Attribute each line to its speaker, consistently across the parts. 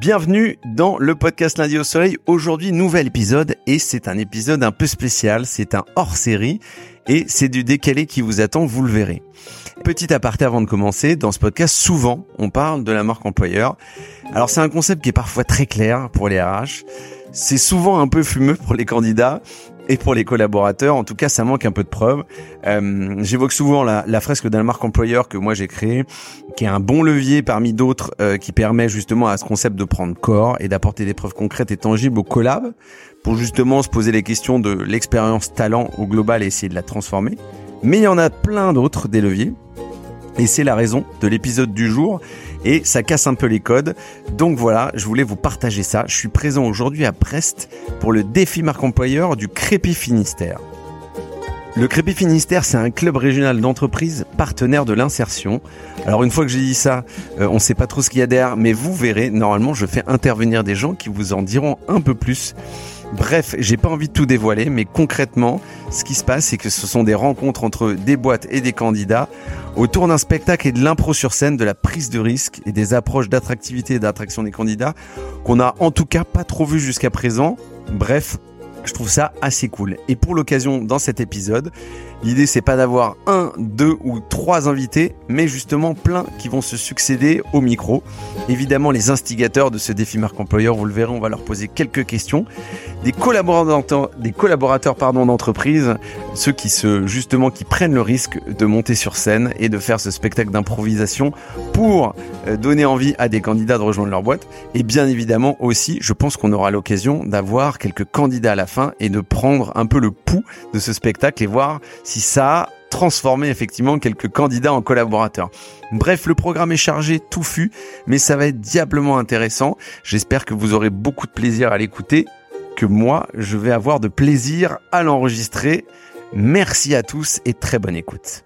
Speaker 1: Bienvenue dans le podcast Lundi au Soleil. Aujourd'hui, nouvel épisode et c'est un épisode un peu spécial. C'est un hors série et c'est du décalé qui vous attend, vous le verrez. Petit aparté avant de commencer, dans ce podcast, souvent, on parle de la marque employeur. Alors c'est un concept qui est parfois très clair pour les RH. C'est souvent un peu fumeux pour les candidats et pour les collaborateurs. En tout cas, ça manque un peu de preuves. Euh, J'évoque souvent la, fresque d'un marque employeur que moi j'ai créé, qui est un bon levier parmi d'autres, euh, qui permet justement à ce concept de prendre corps et d'apporter des preuves concrètes et tangibles au collab, pour justement se poser les questions de l'expérience talent au global et essayer de la transformer. Mais il y en a plein d'autres des leviers. Et c'est la raison de l'épisode du jour et ça casse un peu les codes. Donc voilà, je voulais vous partager ça. Je suis présent aujourd'hui à Brest pour le défi marque employeur du Crépi Finistère. Le Crépi Finistère, c'est un club régional d'entreprises partenaire de l'insertion. Alors une fois que j'ai dit ça, euh, on ne sait pas trop ce qu'il y a derrière, mais vous verrez, normalement je fais intervenir des gens qui vous en diront un peu plus. Bref, j'ai pas envie de tout dévoiler, mais concrètement, ce qui se passe, c'est que ce sont des rencontres entre des boîtes et des candidats autour d'un spectacle et de l'impro sur scène, de la prise de risque et des approches d'attractivité et d'attraction des candidats qu'on a en tout cas pas trop vu jusqu'à présent. Bref, je trouve ça assez cool. Et pour l'occasion, dans cet épisode, l'idée c'est pas d'avoir un, deux ou trois invités, mais justement plein qui vont se succéder au micro. Évidemment, les instigateurs de ce défi marque employeur, vous le verrez, on va leur poser quelques questions. Des collaborateurs, des collaborateurs pardon d'entreprise, ceux qui se justement qui prennent le risque de monter sur scène et de faire ce spectacle d'improvisation pour euh, donner envie à des candidats de rejoindre leur boîte. Et bien évidemment aussi, je pense qu'on aura l'occasion d'avoir quelques candidats à la fin et de prendre un peu le pouls de ce spectacle et voir ça a transformé effectivement quelques candidats en collaborateurs. Bref, le programme est chargé, touffu, mais ça va être diablement intéressant. J'espère que vous aurez beaucoup de plaisir à l'écouter, que moi, je vais avoir de plaisir à l'enregistrer. Merci à tous et très bonne écoute.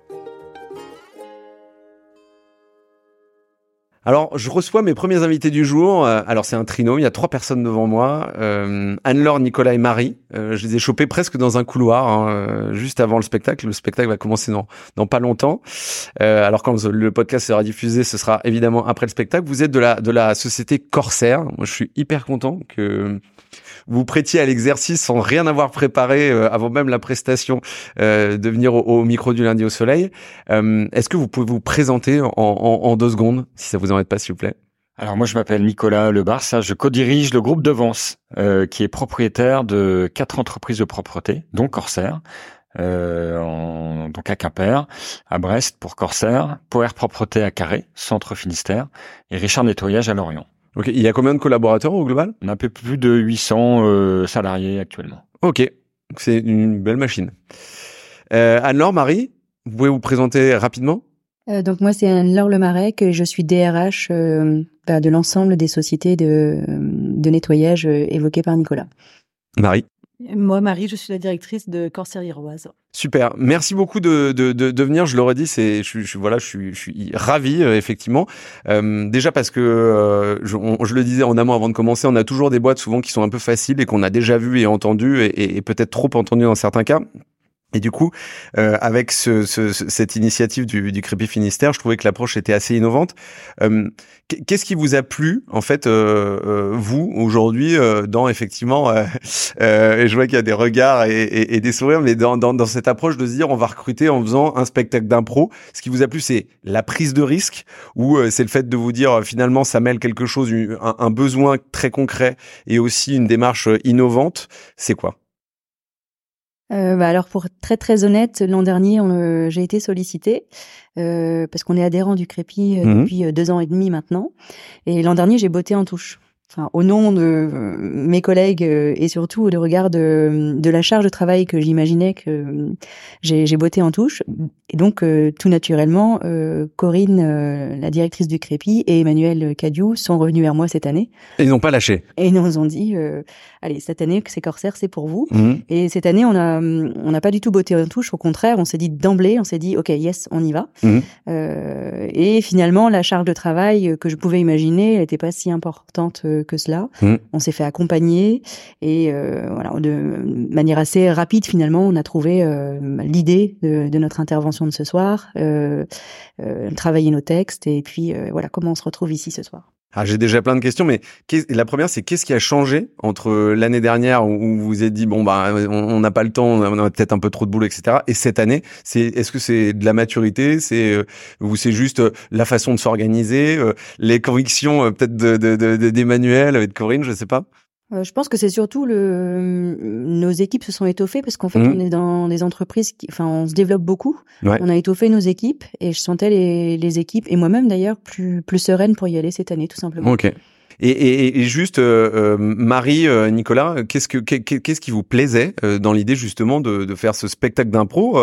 Speaker 1: Alors, je reçois mes premiers invités du jour. Euh, alors, c'est un trino. Il y a trois personnes devant moi. Euh, Anne-Laure, Nicolas et Marie. Euh, je les ai chopés presque dans un couloir, hein, juste avant le spectacle. Le spectacle va commencer dans, pas longtemps. Alors, quand le podcast sera diffusé, ce sera évidemment après le spectacle. Vous êtes de la, de la société Corsair. Moi, je suis hyper content que vous prêtiez à l'exercice sans rien avoir préparé euh, avant même la prestation euh, de venir au, au, micro du lundi au soleil. Euh, Est-ce que vous pouvez vous présenter en, en, en, deux secondes, si ça vous embête pas, s'il vous plaît?
Speaker 2: Alors moi, je m'appelle Nicolas Lebarça, je co-dirige le groupe de Vence, euh, qui est propriétaire de quatre entreprises de propreté, dont Corsair. Euh, donc à Quimper, à Brest pour Corsair, Power Propreté à Carré, Centre Finistère, et Richard Nettoyage à Lorient.
Speaker 1: Ok, il y a combien de collaborateurs au global?
Speaker 2: On a un peu plus de 800 euh, salariés actuellement.
Speaker 1: Ok, c'est une belle machine. Euh, Anne-Laure, Marie, vous pouvez vous présenter rapidement?
Speaker 3: Euh, donc moi c'est Anne-Laure Lemarec, je suis DRH euh, bah, de l'ensemble des sociétés de, de nettoyage euh, évoquées par Nicolas.
Speaker 1: Marie?
Speaker 4: Moi, Marie, je suis la directrice de Corsair Iroise.
Speaker 1: Super, merci beaucoup de, de, de, de venir. Je l'aurais dit, c'est, je, je, voilà, je suis, je suis ravi euh, effectivement. Euh, déjà parce que euh, je, je, le disais en amont avant de commencer, on a toujours des boîtes souvent qui sont un peu faciles et qu'on a déjà vues et entendues et, et, et peut-être trop entendues dans certains cas. Et du coup, euh, avec ce, ce, cette initiative du, du Crépi Finistère, je trouvais que l'approche était assez innovante. Euh, Qu'est-ce qui vous a plu, en fait, euh, euh, vous, aujourd'hui, euh, dans effectivement, et je vois qu'il y a des regards et, et, et des sourires, mais dans, dans, dans, cette approche de se dire on va recruter en faisant un spectacle d'impro. Ce qui vous a plu, c'est la prise de risque ou c'est le fait de vous dire finalement ça mêle quelque chose, un, un besoin très concret et aussi une démarche innovante. C'est quoi?
Speaker 3: Euh, bah alors pour être très très honnête, l'an dernier euh, j'ai été sollicitée euh, parce qu'on est adhérent du Crépi mmh. depuis deux ans et demi maintenant. Et l'an dernier j'ai botté en touche. Enfin, au nom de mes collègues et surtout de regard de, de la charge de travail que j'imaginais que j'ai botté en touche. Et donc, tout naturellement, Corinne, la directrice du Crépi, et Emmanuel Cadiou sont revenus vers moi cette année.
Speaker 1: Et ils n'ont pas lâché.
Speaker 3: Et ils nous ont dit, allez, cette année, c'est Corsair, c'est pour vous. Mmh. Et cette année, on a, on n'a pas du tout botté en touche. Au contraire, on s'est dit d'emblée, on s'est dit, OK, yes, on y va. Mmh. Euh, et finalement, la charge de travail que je pouvais imaginer, elle n'était pas si importante que cela. Mmh. On s'est fait accompagner et euh, voilà, de manière assez rapide, finalement, on a trouvé euh, l'idée de, de, notre intervention de ce soir, euh, euh travailler nos textes et puis voilà comment on se retrouve ici ce soir.
Speaker 1: Ah, j'ai déjà plein de questions, mais la première, c'est qu'est-ce qui a changé entre l'année dernière où vous vous êtes dit bon bah on n'a pas le temps, on a peut-être un peu trop de boulot, etc. Et cette année, c'est est-ce que c'est de la maturité, c'est euh, ou c'est juste euh, la façon de s'organiser, euh, les convictions peut-être de d'Emmanuel de, de, de Corinne, je sais pas?
Speaker 3: Euh, je pense que c'est surtout le nos équipes se sont étoffées parce qu'en fait mmh. on est dans des entreprises qui enfin on se développe beaucoup. On a étoffé nos équipes et je sentais les, les équipes et moi-même d'ailleurs plus plus sereine pour y aller cette année tout simplement.
Speaker 1: OK. Et, et, et juste, euh, euh Marie, Nicolas, qu'est-ce que qu'est-ce qui vous plaisait dans l'idée justement de, de, faire ce spectacle d'impro,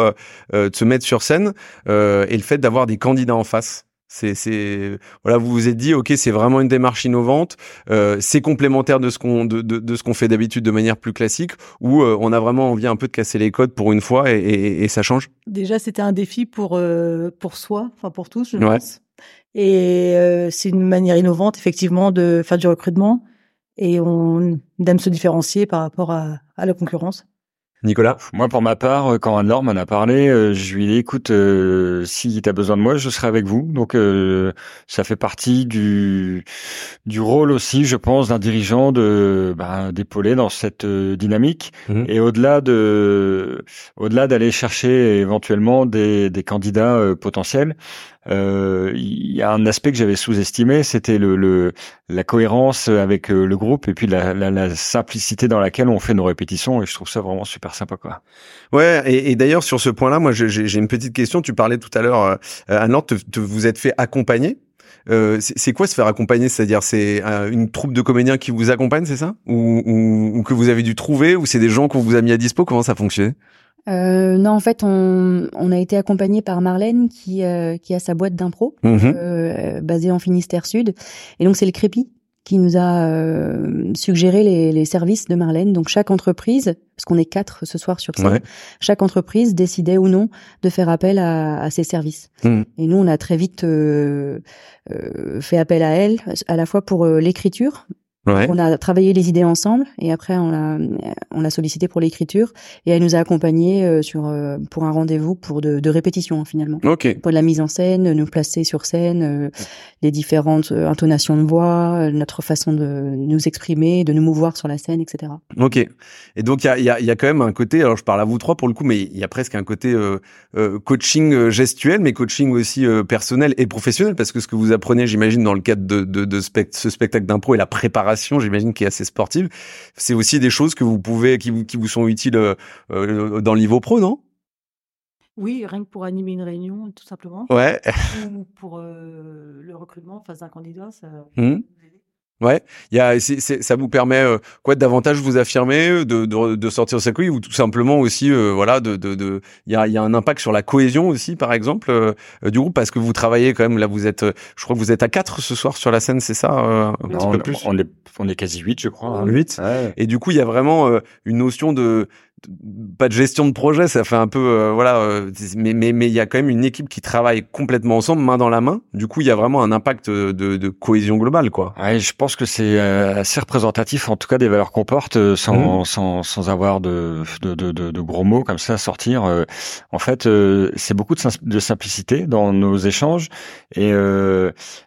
Speaker 1: de se mettre sur scène et le fait d'avoir des candidats en face? C'est, c'est, voilà, vous vous êtes dit, ok, c'est vraiment une démarche innovante, euh, c'est complémentaire de ce qu'on, de, de, de ce qu'on fait d'habitude de manière plus classique, ou euh, on a vraiment envie un peu de casser les codes pour une fois et, et, et ça change?
Speaker 4: Déjà, c'était un défi pour euh, pour soi, enfin pour tous, je pense. Et euh, c'est une manière innovante, effectivement, de faire du recrutement et on aime se différencier par rapport à, à la concurrence.
Speaker 1: Nicolas?
Speaker 2: Moi, pour ma part, euh, quand Anne-Laure m'en a parlé, euh, je lui ai dit, écoute, euh, si tu as besoin de moi, je serai avec vous. Donc, ça fait partie du, du rôle aussi, je pense, d'un dirigeant de bah, d'épauler dans cette dynamique. Mmh. Et au-delà de au-delà d'aller chercher éventuellement des, des candidats potentiels, euh, il y a un aspect que j'avais sous-estimé, c'était le, le, la cohérence avec euh, le groupe et puis la, la, la, simplicité dans laquelle on fait nos répétitions. Et je trouve ça vraiment super sympa, quoi.
Speaker 1: Ouais. Et, d'ailleurs sur ce point-là, moi j'ai une petite question. Tu parlais tout à l'heure, euh, à Nantes, vous êtes fait accompagner. Euh, c'est quoi se faire accompagner? C'est-à-dire c'est une troupe de comédiens qui vous accompagne, c'est ça? Ou, ou, ou, que vous avez dû trouver? Ou c'est des gens qu'on vous a mis à dispo? Comment ça fonctionne
Speaker 3: euh, non, en fait, on, on a été accompagné par Marlène qui, euh, qui a sa boîte d'impro mhm. euh, basée en Finistère Sud. Et donc, c'est le Crépi qui nous a euh, suggéré les, les, services de Marlène. Donc, chaque entreprise, parce qu'on est quatre ce soir sur scène, chaque entreprise décidait ou non de faire appel à, à ces services. Mhm. Et nous, on a très vite euh, fait appel à elle, à la fois pour l'écriture, on a travaillé les idées ensemble et après on l'a on l'a sollicité pour l'écriture et elle nous a accompagnés euh, sur euh, pour un rendez-vous pour de, de répétition finalement.
Speaker 1: Ok.
Speaker 3: Pour de la mise en scène, nous placer sur scène, euh, les différentes intonations de voix, notre façon de nous exprimer, de nous mouvoir sur la scène, etc.
Speaker 1: Ok. Et donc il y a, y, a, y a quand même un côté, alors je parle à vous trois pour le coup, mais il y a presque un côté coaching gestuel, mais coaching aussi personnel et professionnel parce que ce que vous apprenez, j'imagine, dans le cadre de, de, de ce spectacle d'impro et la préparation j'imagine, qui est assez sportive. C'est aussi des choses que vous pouvez, qui vous, qui vous sont utiles euh, euh, dans le niveau pro, non?
Speaker 4: Oui, rien que pour animer une réunion, tout simplement.
Speaker 1: Ouais.
Speaker 4: Ou pour euh, le recrutement face à un candidat, ça.
Speaker 1: Mmh. Ouais, il y a, ça vous permet euh, quoi davantage vous affirmer, euh, de, de, de sortir sa couille ou tout simplement aussi, euh, voilà, de, de, de, il y a, y a un impact sur la cohésion aussi, par exemple, du groupe parce que vous travaillez quand même là, vous êtes, je crois que vous êtes à quatre ce soir sur la scène, c'est ça, un
Speaker 2: petit peu plus? On est, on est quasi huit, je crois.
Speaker 1: Hein. Huit. Et du coup, il y a vraiment une notion de pas de gestion de projet, ça fait un peu euh, voilà, euh, mais mais mais il y a quand même une équipe qui travaille complètement ensemble, main dans la main. Du coup, il y a vraiment un impact de, de cohésion globale, quoi.
Speaker 2: Ouais, je pense que c'est euh, assez représentatif, en tout cas, des valeurs qu'on porte, sans mmh. sans sans avoir de de, de de, gros mots comme ça à sortir. En fait, c'est beaucoup de, de, simplicité dans nos échanges et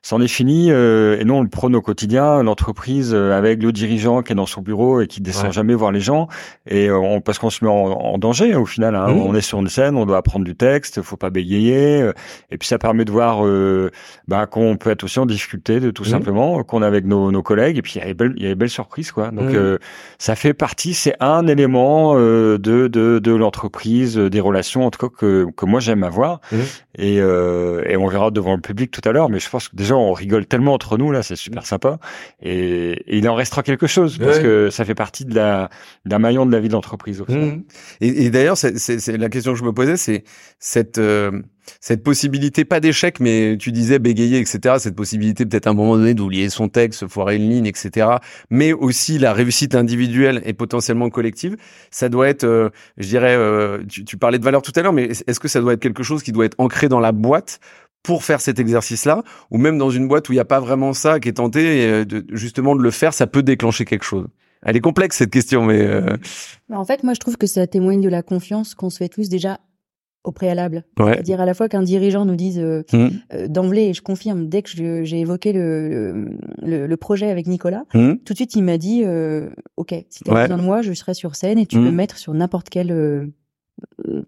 Speaker 2: c'en est fini. et non, on le prône au quotidien. L'entreprise avec le dirigeant qui est dans son bureau et qui descend jamais voir les gens et on parce qu'on on se met en, danger au final. Hein. Mmh. On est sur une scène, on doit apprendre du texte, faut pas bégayer. Euh, et puis ça permet de voir euh, bah, qu'on peut être aussi en difficulté, de tout mmh. simplement, qu'on est avec nos, nos, collègues. Et puis il y a des belles, il y a des belles surprises, quoi. Donc mmh. euh, ça fait partie, c'est un élément euh, de de, de l'entreprise, des relations en tout cas que que moi j'aime avoir. Et et on verra devant le public tout à l'heure. Mais je pense que déjà on rigole tellement entre nous là, c'est super sympa. Et, il en restera quelque chose parce que ça fait partie de la d'un maillon de la vie de l'entreprise.
Speaker 1: Mmh. Et, d'ailleurs, c'est la question que je me posais, c'est cette euh, cette possibilité, pas d'échec, mais tu disais bégayer, etc. Cette possibilité peut-être à un moment donné d'oublier son texte, foirer une ligne, etc. Mais aussi la réussite individuelle et potentiellement collective. Ça doit être, euh, je dirais, euh, tu, parlais de valeur tout à l'heure, mais est-ce que ça doit être quelque chose qui doit être ancré dans la boîte pour faire cet exercice-là, ou même dans une boîte où il n'y a pas vraiment ça qui est tenté, et de, justement de le faire, ça peut déclencher quelque chose? Elle est complexe cette question, mais. Euh...
Speaker 3: En fait, moi, je trouve que ça témoigne de la confiance qu'on se fait tous déjà au préalable. C'est-à-dire à la fois qu'un dirigeant nous dise euh, mmh. euh, d'emblée, et je confirme, dès que j'ai évoqué le, le, projet avec Nicolas, mmh. tout de suite il m'a dit, euh, ok, si tu as besoin de moi, je serai sur scène et tu peux mmh. mettre sur n'importe quelle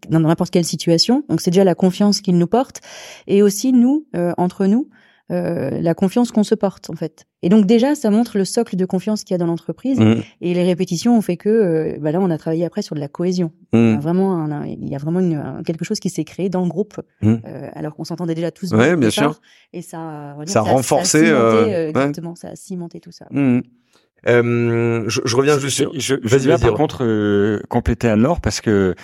Speaker 3: dans n'importe quelle situation. Donc c'est déjà la confiance qu'il nous porte et aussi nous entre nous euh, la confiance qu'on se porte en fait. Et donc déjà, ça montre le socle de confiance qu'il y a dans l'entreprise. Mmh. Et les répétitions ont fait que, euh, bah là, on a travaillé après sur de la cohésion. Mmh. vraiment, il y a vraiment une, quelque chose qui s'est créé dans le groupe, mmh. euh, alors qu'on s'entendait déjà tous.
Speaker 1: Ouais, bien sûr.
Speaker 3: Et ça,
Speaker 1: ça, a renforcé. Ça
Speaker 3: a cimenté, exactement, ça a cimenté tout ça.
Speaker 1: je, je, reviens juste sur.
Speaker 2: Je, je, je vais par contre compléter à Nord parce que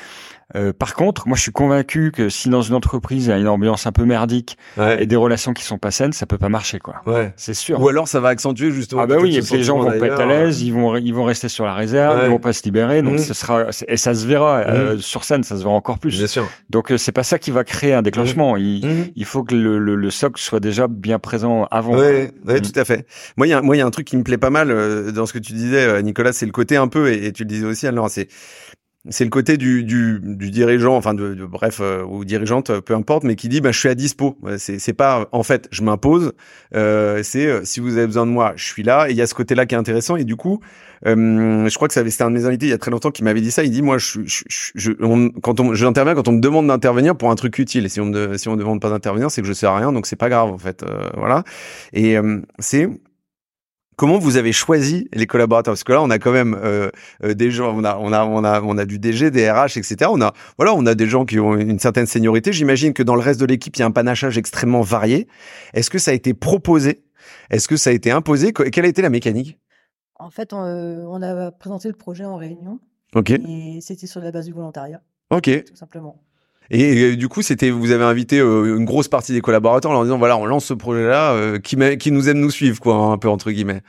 Speaker 2: euh, par contre, moi, je suis convaincu que si dans une entreprise il y a une ambiance un peu merdique et des relations qui sont pas saines, ça peut pas marcher, quoi.
Speaker 1: Ouais.
Speaker 2: C'est sûr.
Speaker 1: Ou alors ça va accentuer justement.
Speaker 2: Ah bah oui, et puis les gens vont pas être à l'aise, ils vont ils vont rester sur la réserve, ils vont pas se libérer, donc mmh. ce sera et ça se verra euh, mmh. sur scène, ça se verra encore plus.
Speaker 1: Bien sûr.
Speaker 2: Donc euh, c'est pas ça qui va créer un déclenchement. Mmh. Il, il faut que le, le, le, socle soit déjà bien présent avant.
Speaker 1: Ouais, ouais tout à fait. Moi, il y a moi il y a un truc qui me plaît pas mal dans ce que tu disais, Nicolas, c'est le côté un peu et, et tu le disais aussi, alors c'est c'est le côté du, du, du, dirigeant, enfin de, bref euh, ou dirigeante, peu importe, mais qui dit bah je suis à dispo. C'est c'est pas en fait je m'impose. Euh, c'est euh, si vous avez besoin de moi, je suis là. Et il y a ce côté-là qui est intéressant. Et du coup, euh, je crois que c'était un de mes invités il y a très longtemps qui m'avait dit ça. Il dit moi je, je, je on, quand on j'interviens quand on me demande d'intervenir pour un truc utile. Si on me si on me demande pas d'intervenir, c'est que je sais à rien, donc c'est pas grave en fait. voilà. Et c'est Comment vous avez choisi les collaborateurs? Parce que là, on a quand même euh, euh, des gens, on a, on a, on a, on a du DG, des RH, etc. On a, voilà, on a des gens qui ont une certaine seniorité. J'imagine que dans le reste de l'équipe, il y a un panachage extrêmement varié. Est-ce que ça a été proposé? Est-ce que ça a été imposé? Quelle a été la mécanique?
Speaker 4: En fait, on, euh, on, a présenté le projet en réunion.
Speaker 1: Ok.
Speaker 4: Et c'était sur la base du volontariat.
Speaker 1: Ok.
Speaker 4: Tout simplement.
Speaker 1: Et, du coup, c'était vous avez invité euh, une grosse partie des collaborateurs en leur disant voilà, on lance ce projet-là, euh, qui, qui nous aime nous suivre, quoi, un peu entre guillemets.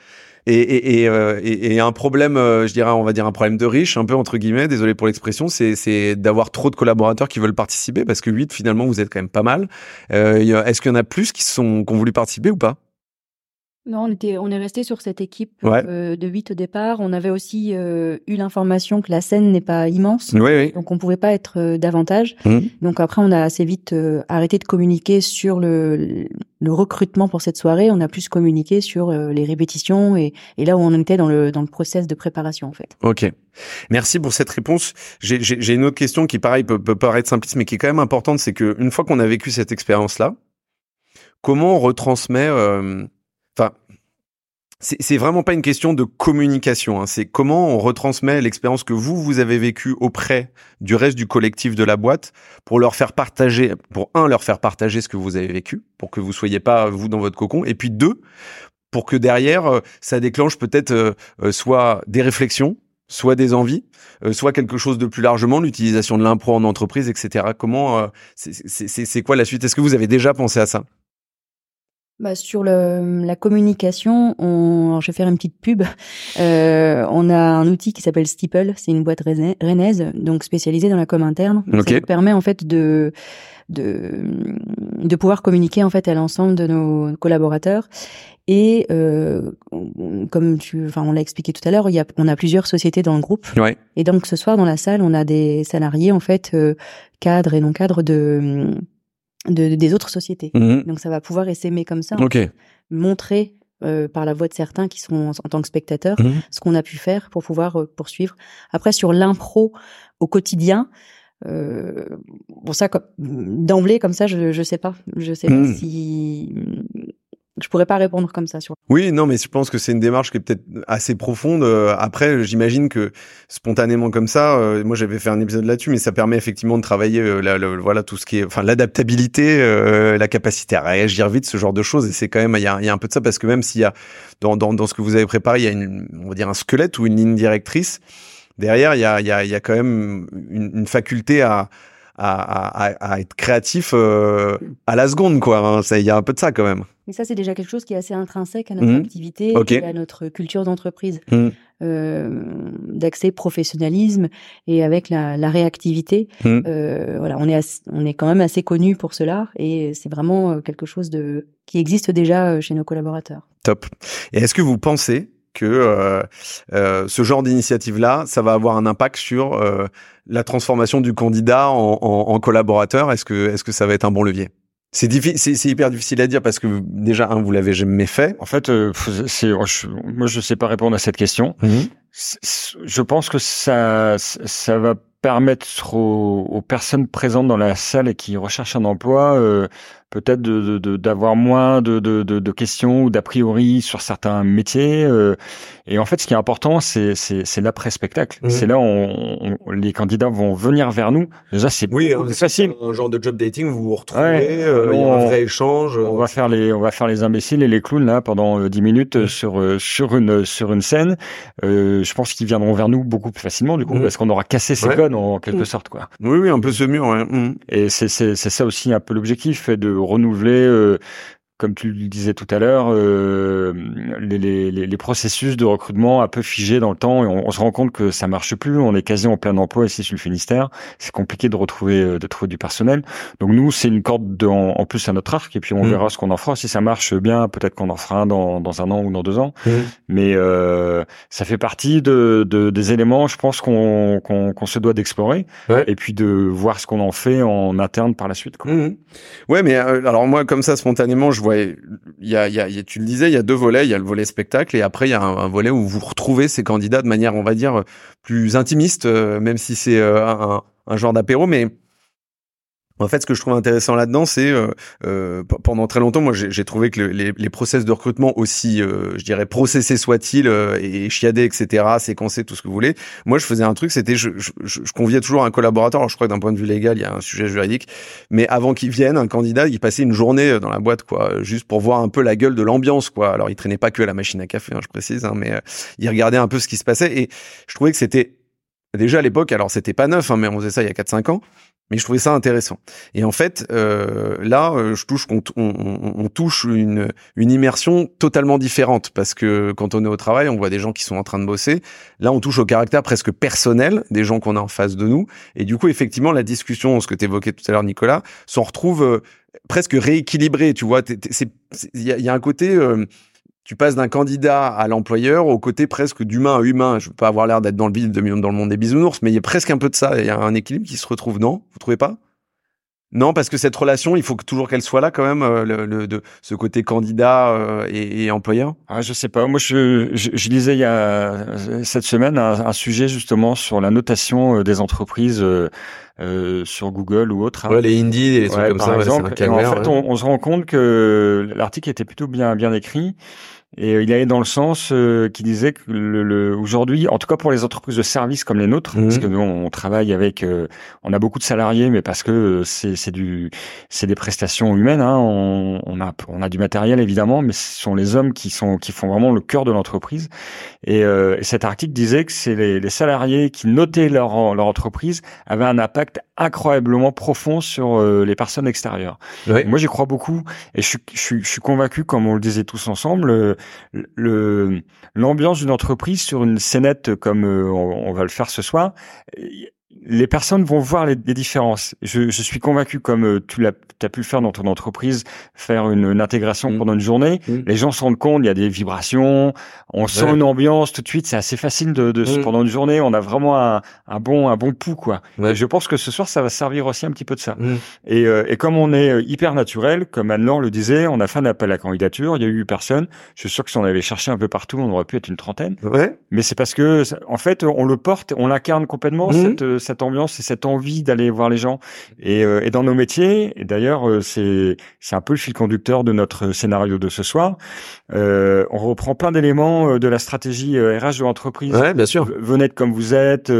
Speaker 1: Et, et, et, euh, et, un problème, je dirais, on va dire un problème de riche, un peu entre guillemets, désolé pour l'expression, c'est d'avoir trop de collaborateurs qui veulent participer, parce que 8, finalement, vous êtes quand même pas mal. Est-ce qu'il y en a plus qui, sont, qui ont voulu participer ou pas?
Speaker 3: Non, on était, on est resté sur cette équipe euh, de 8 au départ. On avait aussi euh, eu l'information que la scène n'est pas immense, donc on pouvait pas être euh, davantage. Mmh. Donc après, on a assez vite arrêté de communiquer sur le, le, recrutement pour cette soirée. On a plus communiqué sur les répétitions et, et, là où on était dans le dans le process de préparation en fait.
Speaker 1: Ok, merci pour cette réponse. J'ai une autre question qui, pareil, peut, peut paraître simpliste, mais qui est quand même importante, c'est que une fois qu'on a vécu cette expérience là, comment on retransmet c'est vraiment pas une question de communication. Hein. C'est comment on retransmet l'expérience que vous vous avez vécue auprès du reste du collectif de la boîte pour leur faire partager, pour un leur faire partager ce que vous avez vécu, pour que vous soyez pas vous dans votre cocon, et puis deux pour que derrière euh, ça déclenche peut-être euh, euh, soit des réflexions, soit des envies, soit quelque chose de plus largement, l'utilisation de l'impro en entreprise, etc. Comment c'est quoi la suite? Est-ce que vous avez déjà pensé à ça?
Speaker 3: Bah, sur le, la communication, on, alors je vais faire une petite pub. Euh, on a un outil qui s'appelle Steeple, c'est une boîte rennaise, donc spécialisée dans la com interne. Ça permet en fait de, de de pouvoir communiquer en fait à l'ensemble de nos collaborateurs. Et euh, comme tu, enfin on l'a expliqué tout à l'heure, il y a, on a plusieurs sociétés dans le groupe.
Speaker 1: Ouais.
Speaker 3: Et donc ce soir dans la salle, on a des salariés en fait euh, cadres et non cadres de de, des autres sociétés. Mhm. Donc ça va pouvoir essaimer comme ça, montrer euh, par la voix de certains qui sont en, tant que spectateurs mhm. ce qu'on a pu faire pour pouvoir euh, poursuivre. Après sur l'impro au quotidien, euh, bon ça d'emblée comme ça je je sais pas, je sais pas mhm. si je pourrais pas répondre comme ça sur.
Speaker 1: Oui, non, mais je pense que c'est une démarche qui est peut-être assez profonde. Euh, après, j'imagine que spontanément comme ça, euh, moi j'avais fait un épisode là-dessus, mais ça permet effectivement de travailler, euh, voilà, tout ce qui est, enfin, l'adaptabilité, la capacité à réagir vite, ce genre de choses. Et c'est quand même, il y a, y a, un peu de ça parce que même s'il y a dans, dans, dans ce que vous avez préparé, il y a une, on va dire un squelette ou une ligne directrice. Derrière, il y a, y a, y a quand même une, une faculté à à, à, à, être créatif euh, à la seconde, quoi. Hein. Il y a un peu de ça quand même.
Speaker 3: Mais ça, c'est déjà quelque chose qui est assez intrinsèque à notre mmh. activité et à notre culture d'entreprise, mmh. euh, d'accès professionnalisme et avec la, la réactivité. Mmh. Euh, voilà, on est on est quand même assez connu pour cela et c'est vraiment quelque chose de qui existe déjà chez nos collaborateurs.
Speaker 1: Top. Et est-ce que vous pensez que euh, euh, ce genre d'initiative-là, ça va avoir un impact sur euh, la transformation du candidat en, en, collaborateur Est-ce que, est-ce que ça va être un bon levier? C'est difficile, c'est hyper difficile à dire parce que déjà, un, vous l'avez jamais fait.
Speaker 2: En fait, euh, c'est, moi, je sais pas répondre à cette question. Mhm. Je pense que ça, ça va permettre aux, aux, personnes présentes dans la salle et qui recherchent un emploi euh, peut-être d'avoir de, de, moins de, questions ou d'a priori sur certains métiers. Euh, et en fait, ce qui est important, c'est l'après-spectacle. Mmh. C'est là où on, les candidats vont venir vers nous. Déjà, c'est
Speaker 1: oui, hein, facile. Un genre de job dating, vous vous retrouvez, euh, il y a un vrai échange.
Speaker 2: On va faire les, on va faire les imbéciles et les clowns là pendant euh, dix minutes mmh. sur sur une sur une scène. je pense qu'ils viendront vers nous beaucoup plus facilement du coup mmh. parce qu'on aura cassé ces codes en quelque sorte quoi.
Speaker 1: Oui, oui, un peu ce mur.
Speaker 2: Et c'est c'est ça aussi un peu l'objectif de renouveler euh, comme tu le disais tout à l'heure, euh, les, les, les, processus de recrutement un peu figés dans le temps et on, se rend compte que ça marche plus. On est quasi en plein emploi ici sur le Finistère. C'est compliqué de retrouver euh, de trouver du personnel. Donc nous, c'est une corde de, en, plus à notre arc et puis on mmh. verra ce qu'on en fera. Si ça marche bien, peut-être qu'on en fera un dans, dans un an ou dans deux ans. Mmh. Mais euh, ça fait partie de, de, des éléments, je pense qu'on qu'on se doit d'explorer et puis de voir ce qu'on en fait en interne par la suite. Quoi.
Speaker 1: Mmh. Ouais, mais euh, alors moi, comme ça, spontanément, je tu le disais, il y a deux volets. Il y a le volet spectacle et après il y a un, volet où vous retrouvez ces candidats de manière, on va dire, plus intimiste, euh, même si c'est euh, un, un, genre d'apéro, mais en fait, ce que je trouve intéressant là-dedans, c'est euh, euh pendant très longtemps, moi, j'ai trouvé que les, les, process de recrutement aussi, euh, je dirais, processés soient-ils euh, et chiadés, etc., séquencés, tout ce que vous voulez. Moi, je faisais un truc, c'était, je, je, je, conviais toujours un collaborateur. Alors, je crois que d'un point de vue légal, il y a un sujet juridique, mais avant qu'il vienne, un candidat, il passait une journée dans la boîte, quoi, juste pour voir un peu la gueule de l'ambiance, quoi. Alors, il traînait pas que à la machine à café, hein, je précise, hein, mais il regardait un peu ce qui se passait et je trouvais que c'était déjà à l'époque, alors c'était pas neuf, hein, mais on faisait ça il y a 4-5 ans, mais je trouvais ça intéressant. Et en fait, euh, là, euh, je touche, on, on, on, touche une, une immersion totalement différente parce que quand on est au travail, on voit des gens qui sont en train de bosser. Là, on touche au caractère presque personnel des gens qu'on a en face de nous. Et du coup, effectivement, la discussion, ce que tu évoquais tout à l'heure, Nicolas, s'en retrouve euh, presque rééquilibrée. Tu vois, il y, y a, un côté euh, tu passes d'un candidat à l'employeur au côté presque d'humain à humain. Je veux pas avoir l'air d'être dans le vide dans le monde des bisounours, mais il y a presque un peu de ça. Il y a un équilibre qui se retrouve, non? Vous trouvez pas? Non, parce que cette relation, il faut que toujours qu'elle soit là quand même, euh, le, de ce côté candidat euh, et, employeur?
Speaker 2: Ah, je sais pas. Moi, je, je, lisais il y a cette semaine un, sujet justement sur la notation euh, des entreprises sur Google ou autre.
Speaker 1: Hein. les Indeed et les trucs comme
Speaker 2: par
Speaker 1: ça.
Speaker 2: Exemple. en fait, on, on, se rend compte que l'article était plutôt bien bien écrit et euh, il allait dans le sens euh, qui disait que le, le aujourd'hui, en tout cas pour les entreprises de services comme les nôtres, parce mhm. que nous on travaille avec, euh, on a beaucoup de salariés, mais parce que c'est c'est du c'est des prestations humaines. Hein, on, on, a on a du matériel évidemment, mais ce sont les hommes qui sont qui font vraiment le cœur de l'entreprise. Et, et, cet article disait que c'est les, les, salariés qui notaient leur leur entreprise avaient un impact incroyablement profond sur les personnes extérieures. Moi j'y crois beaucoup et je suis, je suis je suis convaincu, comme on le disait tous ensemble l'ambiance d'une entreprise sur une scénette comme euh, on, va le faire ce soir les personnes vont voir les, différences. Je, je, suis convaincu, comme euh, tu l'as as pu le faire dans ton entreprise, faire une, intégration mm. pendant une journée, mm. les gens se rendent compte, il y a des vibrations, on sent une ambiance tout de suite, c'est assez facile de, de mm. pendant une journée, on a vraiment un, un bon un bon pouls quoi. je pense que ce soir ça va servir aussi un petit peu de ça. Et, euh, et comme on est euh, hyper naturel, comme Anne-Laure le disait, on a fait un appel à candidature, il y a eu personne. Je suis sûr que si on avait cherché un peu partout, on aurait pu être une trentaine.
Speaker 1: Ouais.
Speaker 2: Mais c'est parce que en fait on le porte, on l'incarne complètement cette cette ambiance et cette envie d'aller voir les gens. Et, euh, et dans nos métiers, et d'ailleurs euh, c'est c'est un peu le fil conducteur de notre scénario de ce soir. Euh, on reprend plein d'éléments de la stratégie RH de l'entreprise.
Speaker 1: Ouais, bien sûr.
Speaker 2: Venez comme vous êtes.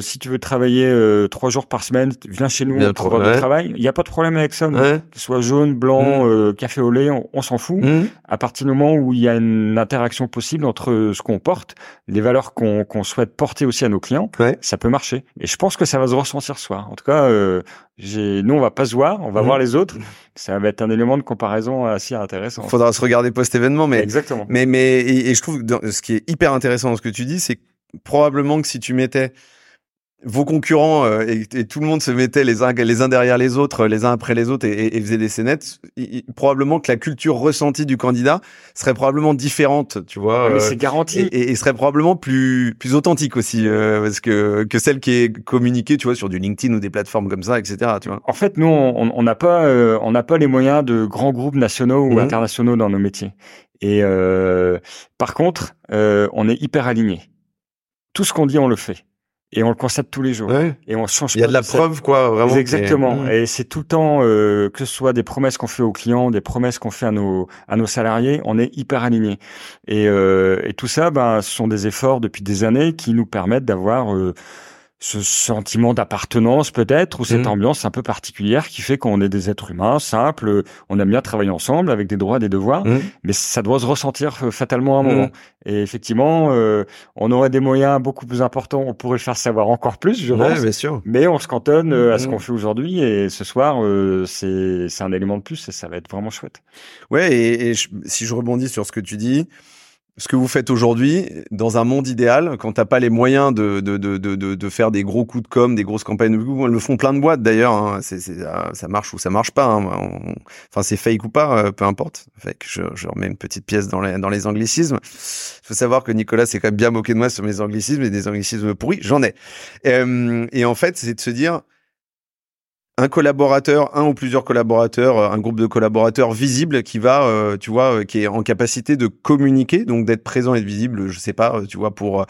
Speaker 2: si tu veux travailler trois jours par semaine, viens chez nous pour avoir du travail. Il n'y a pas de problème avec ça. Ouais. Que ce soit jaune, blanc, mmh. café au lait, on, s'en fout. Mmh. À partir du moment où il y a une interaction possible entre ce qu'on porte, les valeurs qu'on qu'on souhaite porter aussi à nos clients, ça peut marcher. Et je pense que ça va se ressentir ce soir. En tout cas, euh, nous, on va pas se voir, on va mhm. voir les autres. Ça va être un élément de comparaison assez intéressant.
Speaker 1: Il faudra se regarder post-événement, mais
Speaker 2: exactement.
Speaker 1: Mais mais et, je trouve que ce qui est hyper intéressant dans ce que tu dis, c'est probablement que si tu mettais vos concurrents euh, et, tout le monde se mettait les uns les uns derrière les autres, les uns après les autres et, et, faisait des scénettes, probablement que la culture ressentie du candidat serait probablement différente, tu vois.
Speaker 2: Euh, c'est garanti.
Speaker 1: Et, et, serait probablement plus plus authentique aussi, euh, parce que que celle qui est communiquée, tu vois, sur du LinkedIn ou des plateformes comme ça, etc. Tu vois.
Speaker 2: En fait, nous, on n'a pas on n'a pas les moyens de grands groupes nationaux ou mmh. internationaux dans nos métiers. Et par contre, on est hyper aligné. Tout ce qu'on dit, on le fait et on le constate tous les jours. Et on change
Speaker 1: il y a de la preuve quoi vraiment
Speaker 2: exactement. et, c'est tout le temps euh, que ce soit des promesses qu'on fait aux clients des promesses qu'on fait à nos à nos salariés on est hyper alignés. Et, euh, et tout ça ben ce sont des efforts depuis des années qui nous permettent d'avoir euh, ce sentiment d'appartenance peut-être ou cette mmh. ambiance un peu particulière qui fait qu'on est des êtres humains simples, on aime bien travailler ensemble avec des droits des devoirs, mmh. mais ça doit se ressentir euh, fatalement à un moment. Mmh. Et effectivement, euh, on aurait des moyens beaucoup plus importants, on pourrait le faire savoir encore plus, je pense.
Speaker 1: Bien sûr.
Speaker 2: Mais on se cantonne euh, à ce qu'on fait aujourd'hui et ce soir, c'est c'est un élément de plus et ça va être vraiment chouette.
Speaker 1: Ouais, et, et si je rebondis sur ce que tu dis, ce que vous faites aujourd'hui, dans un monde idéal, quand t'as pas les moyens de, de, de, de, de faire des gros coups de com, des grosses campagnes, le font plein de boîtes d'ailleurs, hein, c'est, ça marche ou ça marche pas, hein, enfin c'est fake ou pas, euh, peu importe. Fait je, je, remets une petite pièce dans les, dans les anglicismes. Il faut savoir que Nicolas s'est quand même bien moqué de moi sur mes anglicismes et des anglicismes pourris, j'en ai. Euh, et en fait, c'est de se dire, un collaborateur, un ou plusieurs collaborateurs, euh, un groupe de collaborateurs visible qui va, euh, tu vois, euh, qui est en capacité de communiquer, donc d'être présent et visible, je sais pas, tu vois, pour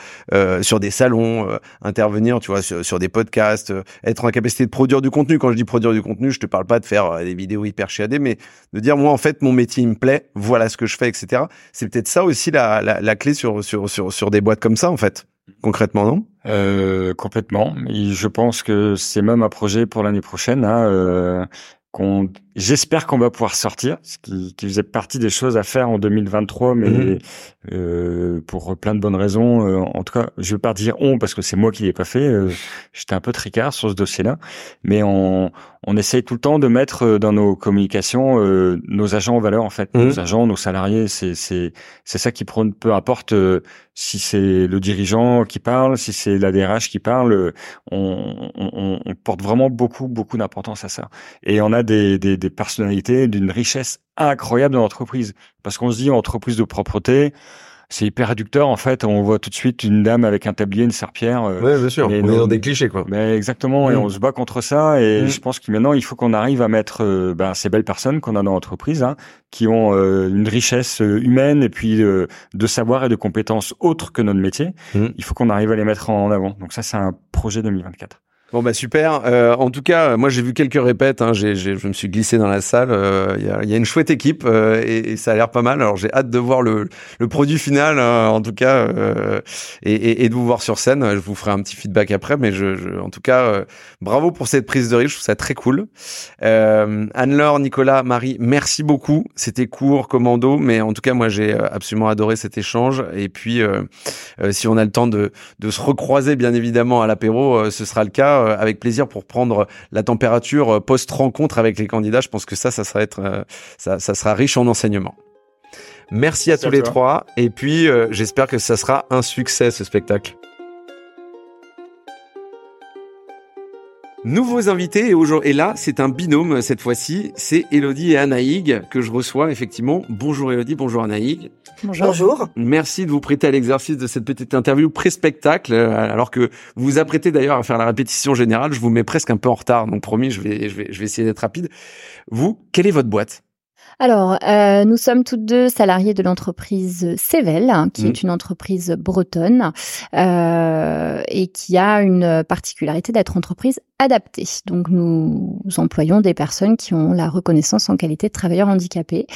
Speaker 1: sur des salons, intervenir, tu vois, sur, des podcasts, être en capacité de produire du contenu. Quand je dis produire du contenu, je te parle pas de faire des vidéos hyper chiadées, mais de dire moi en fait mon métier il me plaît, voilà ce que je fais, etc. C'est peut-être ça aussi la, la, la clé sur sur sur sur des boîtes comme ça en fait concrètement, non?
Speaker 2: Euh, Complètement. je pense que c'est même un projet pour l'année prochaine. Hein, euh, qu'on j'espère qu'on va pouvoir sortir, ce qui, qui, faisait partie des choses à faire en 2023, mais mhm. euh, pour plein de bonnes raisons. Euh, en tout cas, je vais pas dire on parce que c'est moi qui l'ai pas fait. Euh, j'étais un peu tricard sur ce dossier-là, mais on, on essaye tout le temps de mettre euh, dans nos communications nos agents en valeur en fait, mhm. nos agents, nos salariés. C'est c'est c'est ça qui prône, peu importe si c'est le dirigeant qui parle, si c'est la DRH qui parle, on, on, on porte vraiment beaucoup beaucoup d'importance à ça. Et on a des, des, des personnalités d'une richesse incroyable dans l'entreprise. Parce qu'on se dit entreprise de propreté, c'est hyper réducteur en fait. On voit tout de suite une dame avec un tablier, une serpillère.
Speaker 1: Euh, ouais, bien sûr. on est dans des clichés quoi.
Speaker 2: Mais exactement, et mm. on se bat contre ça. Et mm. je pense que maintenant il faut qu'on arrive à mettre euh, ben, ces belles personnes qu'on a dans l'entreprise, hein, qui ont euh, une richesse humaine et puis de savoir et de compétences autres que notre métier. Mm. Il faut qu'on arrive à les mettre en avant. Donc ça, c'est un projet 2024.
Speaker 1: Bon bah super. Euh, en tout cas, moi j'ai vu quelques répètes. Hein, j'ai, je me suis glissé dans la salle. Euh, il y, a, y, a, une chouette équipe euh, et, et, ça a l'air pas mal. Alors j'ai hâte de voir le, le produit final, hein, en tout cas, et, et, et, de vous voir sur scène. Je vous ferai un petit feedback après, mais je, je en tout cas, bravo pour cette prise de risque. Je trouve ça très cool. Anne-Laure, Nicolas, Marie, merci beaucoup. C'était court, commando, mais en tout cas moi j'ai absolument adoré cet échange. Et puis si on a le temps de, de se recroiser, bien évidemment à l'apéro, ce sera le cas. Euh, avec plaisir pour prendre la température euh, post-rencontre avec les candidats. Je pense que ça, ça sera, être, euh, ça, ça sera riche en enseignements. Merci à tous les trois. Et puis, j'espère que ça sera un succès, ce spectacle. Nouveaux invités et, et là, c'est un binôme cette fois-ci. C'est Elodie et Anaïg que je reçois effectivement. Bonjour Elodie, bonjour Anaïg.
Speaker 5: Bonjour.
Speaker 1: Merci de vous prêter à l'exercice de cette petite interview pré-spectacle, euh, alors que vous vous apprêtez d'ailleurs à faire la répétition générale. Je vous mets presque un peu en retard, donc promis, je vais, je vais, je vais essayer d'être rapide. Vous, quelle est votre boîte?
Speaker 5: Alors, euh, nous sommes toutes deux salariés de l'entreprise Sevel, qui est mmh. une entreprise bretonne euh, et qui a une particularité d'être entreprise adaptée. Donc, nous employons des personnes qui ont la reconnaissance en qualité de travailleurs handicapés.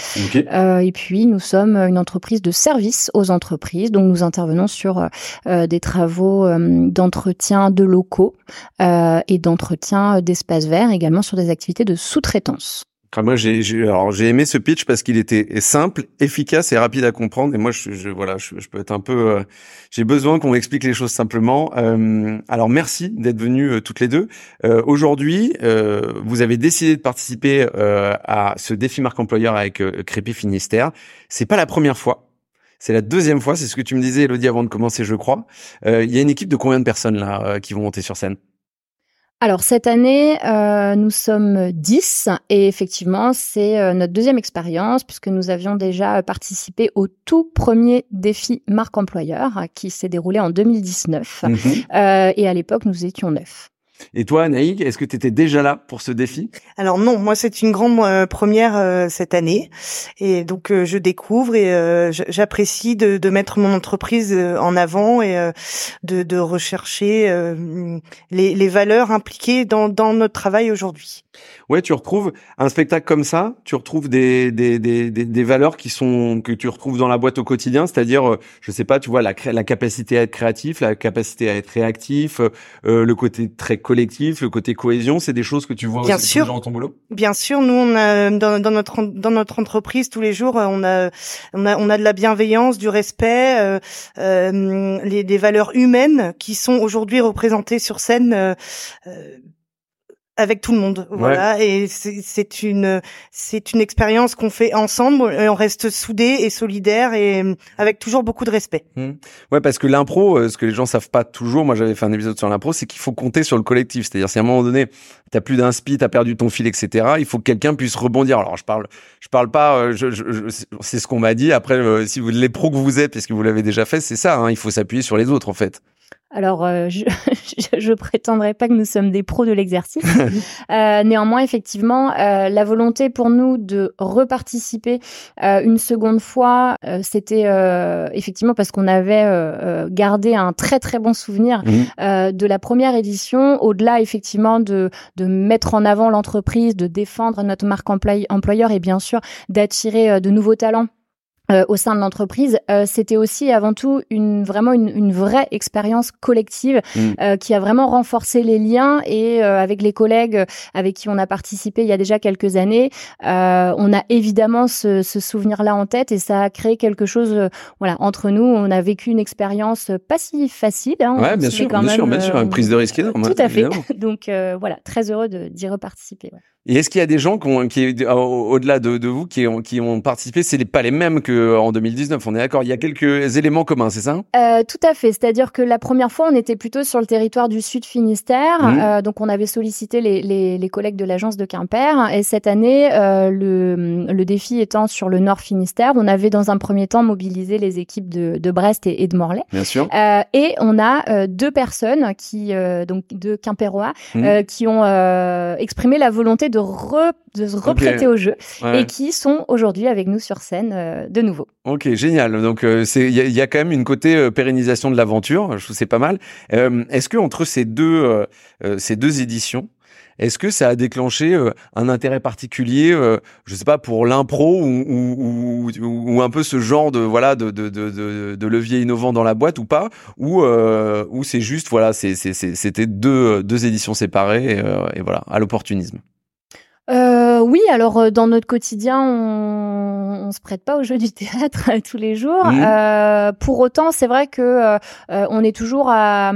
Speaker 5: Euh, et puis, nous sommes une entreprise de service aux entreprises. Donc, nous intervenons sur euh, des travaux euh, d'entretien de locaux euh, et d'entretien d'espaces verts, également sur des activités de sous-traitance
Speaker 1: moi, j'ai, j'ai aimé ce pitch parce qu'il était simple, efficace et rapide à comprendre. Et moi, je, je voilà, je, peux être un peu. Euh, j'ai besoin qu'on m'explique les choses simplement. Euh, alors, merci d'être venus euh, toutes les deux. Aujourd'hui, vous avez décidé de participer à ce défi marque employeur avec Crépy Finistère. C'est pas la première fois. C'est la deuxième fois, c'est ce que tu me disais, Elodie, avant de commencer, je crois. Il y a une équipe de combien de personnes là qui vont monter sur scène?
Speaker 5: Alors cette année, euh, nous sommes 10 et effectivement, c'est euh, notre deuxième expérience puisque nous avions déjà participé au tout premier défi marque employeur qui s'est déroulé en 2019 mhm. euh, et à l'époque, nous étions neuf.
Speaker 1: Et toi, Naïg, est-ce que tu étais déjà là pour ce défi?
Speaker 4: Alors non, moi c'est une grande euh, première euh, cette année, et donc euh, je découvre et j'apprécie de, de, mettre mon entreprise en avant et de, de, rechercher les, les, valeurs impliquées dans, dans notre travail aujourd'hui.
Speaker 1: Ouais, tu retrouves un spectacle comme ça, tu retrouves des, des, des, des, valeurs qui sont que tu retrouves dans la boîte au quotidien, c'est-à-dire, je sais pas, tu vois la, la capacité à être créatif, la capacité à être réactif, le côté très collectif, le côté cohésion, c'est des choses que tu vois
Speaker 4: Bien sûr.
Speaker 1: dans ton boulot?
Speaker 4: Bien sûr, nous on a dans, dans, notre dans notre entreprise tous les jours, on a on a on a de la bienveillance, du respect, euh, euh, les des valeurs humaines qui sont aujourd'hui représentées sur scène. Avec tout le monde, voilà. Et c'est une c'est une expérience qu'on fait ensemble. Et on reste soudés et solidaires et avec toujours beaucoup de respect.
Speaker 1: Mmh. Ouais, parce que l'impro, euh, ce que les gens savent pas toujours, moi j'avais fait un épisode sur l'impro, c'est qu'il faut compter sur le collectif. C'est-à-dire si à un moment donné t'as plus d'inspi, t'as perdu ton fil, etc. Il faut que quelqu'un puisse rebondir. Alors je parle, je parle pas, euh, je, je, c'est ce qu'on m'a dit. Après, euh, si vous les pros que vous êtes, puisque vous l'avez déjà fait, c'est ça. Hein, il faut s'appuyer sur les autres en fait.
Speaker 5: Alors, euh, je, je, prétendrai pas que nous sommes des pros de l'exercice. euh, néanmoins, effectivement, euh, la volonté pour nous de reparticiper euh, une seconde fois, euh, c'était effectivement parce qu'on avait gardé un très très bon souvenir mmh. de la première édition. Au-delà, effectivement, de, de mettre en avant l'entreprise, de défendre notre marque employeur et bien sûr d'attirer de nouveaux talents euh, au sein de l'entreprise, euh, c'était aussi avant tout une vraiment une, une vraie expérience collective mm. euh, qui a vraiment renforcé les liens et avec les collègues avec qui on a participé il y a déjà quelques années, on a évidemment ce, ce souvenir-là en tête et ça a créé quelque chose voilà entre nous. On a vécu une expérience pas si facile.
Speaker 1: Hein, ouais, bien sûr, bien sûr, bien sûr, une prise de risque énorme.
Speaker 5: Tout à fait. Donc voilà, très heureux d'y reparticiper. Ouais.
Speaker 1: Et est-ce qu'il y a des gens qui, ont, qui au-delà de, de, vous qui ont, qui ont participé? C'est pas les mêmes qu'en 2019. On est d'accord. Il y a quelques éléments communs, c'est ça?
Speaker 5: Euh, Tout à fait. C'est-à-dire que la première fois, on était plutôt sur le territoire du Sud Finistère. Mmh. Euh, donc, on avait sollicité les, les, les collègues de l'agence de Quimper. Et cette année, euh, le, le défi étant sur le Nord Finistère, on avait dans un premier temps mobilisé les équipes de, de Brest et, de Morlaix.
Speaker 1: Bien sûr.
Speaker 5: Et on a deux personnes qui, donc deux Quimperois, mmh. qui ont exprimé la volonté de, de se reprêter au jeu et qui sont aujourd'hui avec nous sur scène euh, de nouveau.
Speaker 1: Ok, génial. Donc euh, c'est il y, a quand même une côté euh, pérennisation de l'aventure. Je trouve c'est pas mal. Est-ce que entre ces deux ces deux éditions est-ce que ça a déclenché un intérêt particulier, je sais pas, pour l'impro ou, ou, ou, un peu ce genre de voilà de, de, de, de, levier innovant dans la boîte ou pas, ou ou c'est juste voilà, c'était deux, deux éditions séparées et, et voilà à l'opportunisme?
Speaker 5: Euh, oui, alors euh, dans notre quotidien, on, on se prête pas au jeu du théâtre tous les jours. Mmh. Euh, pour autant, c'est vrai que euh, euh, on est toujours à,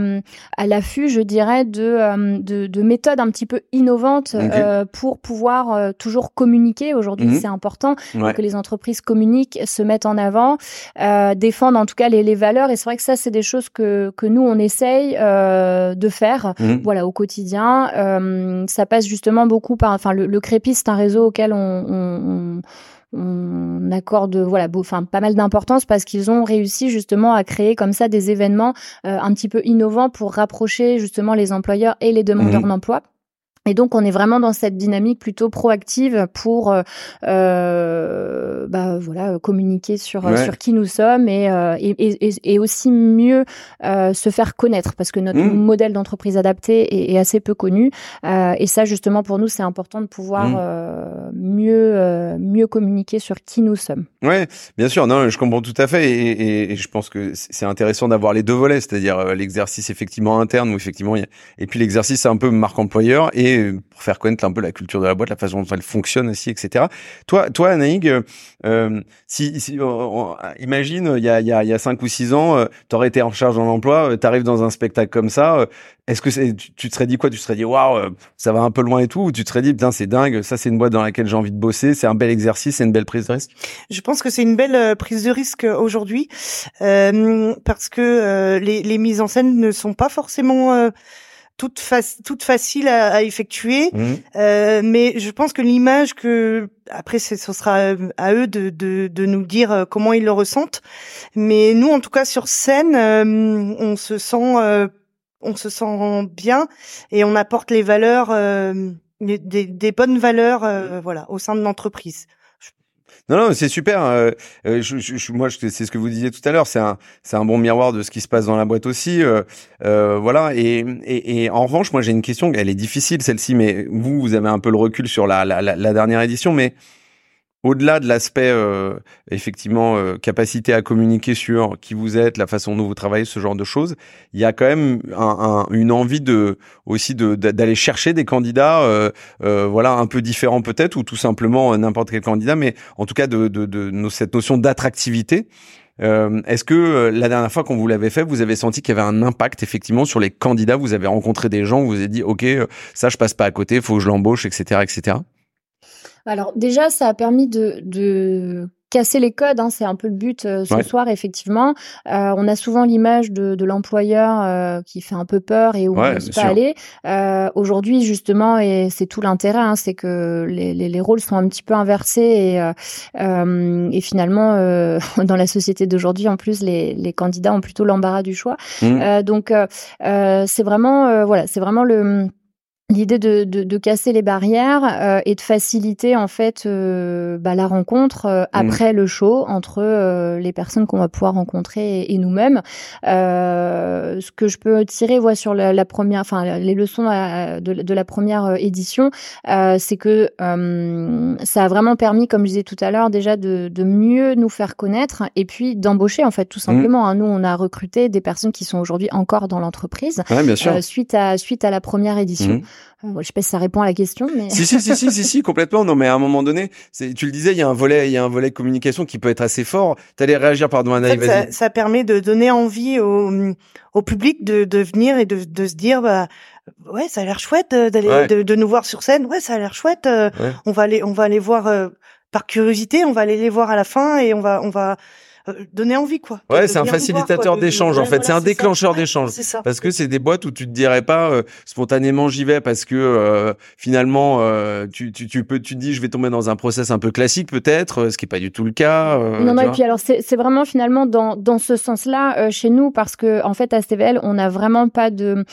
Speaker 5: à l'affût, je dirais, de, de, de, méthodes un petit peu innovantes pour pouvoir toujours communiquer. Aujourd'hui, mmh. c'est important que les entreprises communiquent, se mettent en avant, défendent en tout cas les, les valeurs. Et c'est vrai que ça, c'est des choses que, que nous on essaye de faire, mmh. voilà, au quotidien. ça passe justement beaucoup par, enfin, le le Crépi, c'est un réseau auquel on, accorde voilà enfin pas mal d'importance parce qu'ils ont réussi justement à créer comme ça des événements euh, un petit peu innovants pour rapprocher justement les employeurs et les demandeurs mmh. d'emploi. Et donc, on est vraiment dans cette dynamique plutôt proactive pour, euh, euh bah, voilà, communiquer sur euh, sur qui nous sommes et, et, et, et aussi mieux euh, se faire connaître parce que notre mmh. modèle d'entreprise adapté est, est, assez peu connu. et ça, justement, pour nous, c'est important de pouvoir mmh. mieux mieux communiquer sur qui nous sommes.
Speaker 1: Ouais, bien sûr. Non, je comprends tout à fait et, et je pense que c'est intéressant d'avoir les deux volets, c'est-à-dire l'exercice effectivement interne où effectivement, il y a... et puis l'exercice un peu marque employeur et pour faire connaître un peu la culture de la boîte, la façon dont elle fonctionne aussi, etc. Toi, toi, Anaïg, euh, si, si imagine, il y a, il cinq ou six ans, euh, tu aurais été en charge dans l'emploi, tu arrives dans un spectacle comme ça, est-ce que tu, te serais dit quoi? Tu te serais dit waouh, ça va un peu loin et tout, ou tu te serais dit putain c'est dingue, ça c'est une boîte dans laquelle j'ai envie de bosser, c'est un bel exercice, c'est une belle prise de risque?
Speaker 6: Je pense que c'est une belle prise de risque aujourd'hui euh, parce que les mises en scène ne sont pas forcément toute, toute facile à, à effectuer. Mmh. Euh, mais je pense que l'image que après ce sera euh, à eux de, de, de, nous dire euh, comment ils le ressentent. Mais nous, en tout cas sur scène, euh, on se sent on se sent bien et on apporte les valeurs, des, des, bonnes valeurs, voilà, au sein de l'entreprise.
Speaker 1: Non, non, c'est super. Euh, euh je, je, moi, c'est ce que vous disiez tout à l'heure. C'est un, c'est un bon miroir de ce qui se passe dans la boîte aussi. Euh, euh, voilà. Et, et, et, en revanche, moi, j'ai une question. Elle est difficile celle-ci, mais vous, vous avez un peu le recul sur la, la, la dernière édition, mais au-delà de l'aspect euh, effectivement euh, capacité à communiquer sur qui vous êtes, la façon dont vous travaillez, ce genre de choses, il y a quand même un, un, une envie de aussi d'aller chercher des candidats, euh, euh, voilà, un peu différents peut-être, ou tout simplement euh, n'importe quel candidat, mais en tout cas de, de, de, cette notion d'attractivité. Est-ce que la dernière fois qu'on vous l'avait fait, vous avez senti qu'il y avait un impact effectivement sur les candidats? Vous avez rencontré des gens, vous avez dit, ok, ça je passe pas à côté, faut que je l'embauche, etc., etc.
Speaker 5: Alors déjà, ça a permis de, de casser les codes, hein, c'est un peu le but euh, ce soir effectivement. Euh, on a souvent l'image de, de l'employeur euh, qui fait un peu peur et où on ne pas aller. Euh, aujourd'hui justement, et c'est tout l'intérêt, hein, c'est que les, les, les, rôles sont un petit peu inversés et, euh, et finalement dans la société d'aujourd'hui, en plus, les, les, candidats ont plutôt l'embarras du choix. Mmh. donc c'est vraiment voilà, c'est vraiment le l'idée de, de, de, casser les barrières euh, et de faciliter en fait euh, bah, la rencontre euh, mmh. après le show entre les personnes qu'on va pouvoir rencontrer et, nous-mêmes. ce que je peux tirer voit sur la, la, première, enfin les leçons de, de la première édition, c'est que ça a vraiment permis, comme je disais tout à l'heure, déjà de, de, mieux nous faire connaître et puis d'embaucher en fait tout mmh. simplement. Hein. Nous, on a recruté des personnes qui sont aujourd'hui encore dans l'entreprise suite à suite à la première édition. Mmh. Euh, je sais pas si ça répond à la question, mais
Speaker 1: si si si si si, si complètement. Non, mais à un moment donné, tu le disais, il y a un volet, il y a un volet communication qui peut être assez fort. T'allais réagir, pardon, Anaïs.
Speaker 6: En ça, ça, permet de donner envie au, au public de, de venir et de, de se dire, bah ouais, ça a l'air chouette d'aller de, de, nous voir sur scène. Ouais, ça a l'air chouette. Euh, on va aller on va aller voir euh, par curiosité. On va aller les voir à la fin et on va on va euh, donner envie quoi.
Speaker 1: Ouais, c'est un facilitateur d'échange en fait, c'est un déclencheur d'échange. Parce que c'est des boîtes où tu te dirais pas euh, spontanément j'y vais parce que euh, finalement tu, tu, tu, peux tu te dis je vais tomber dans un process un peu classique peut-être, ce qui est pas du tout le cas.
Speaker 5: non non et puis alors c'est vraiment finalement dans dans ce sens-là chez nous parce que en fait à STVL on n'a vraiment pas de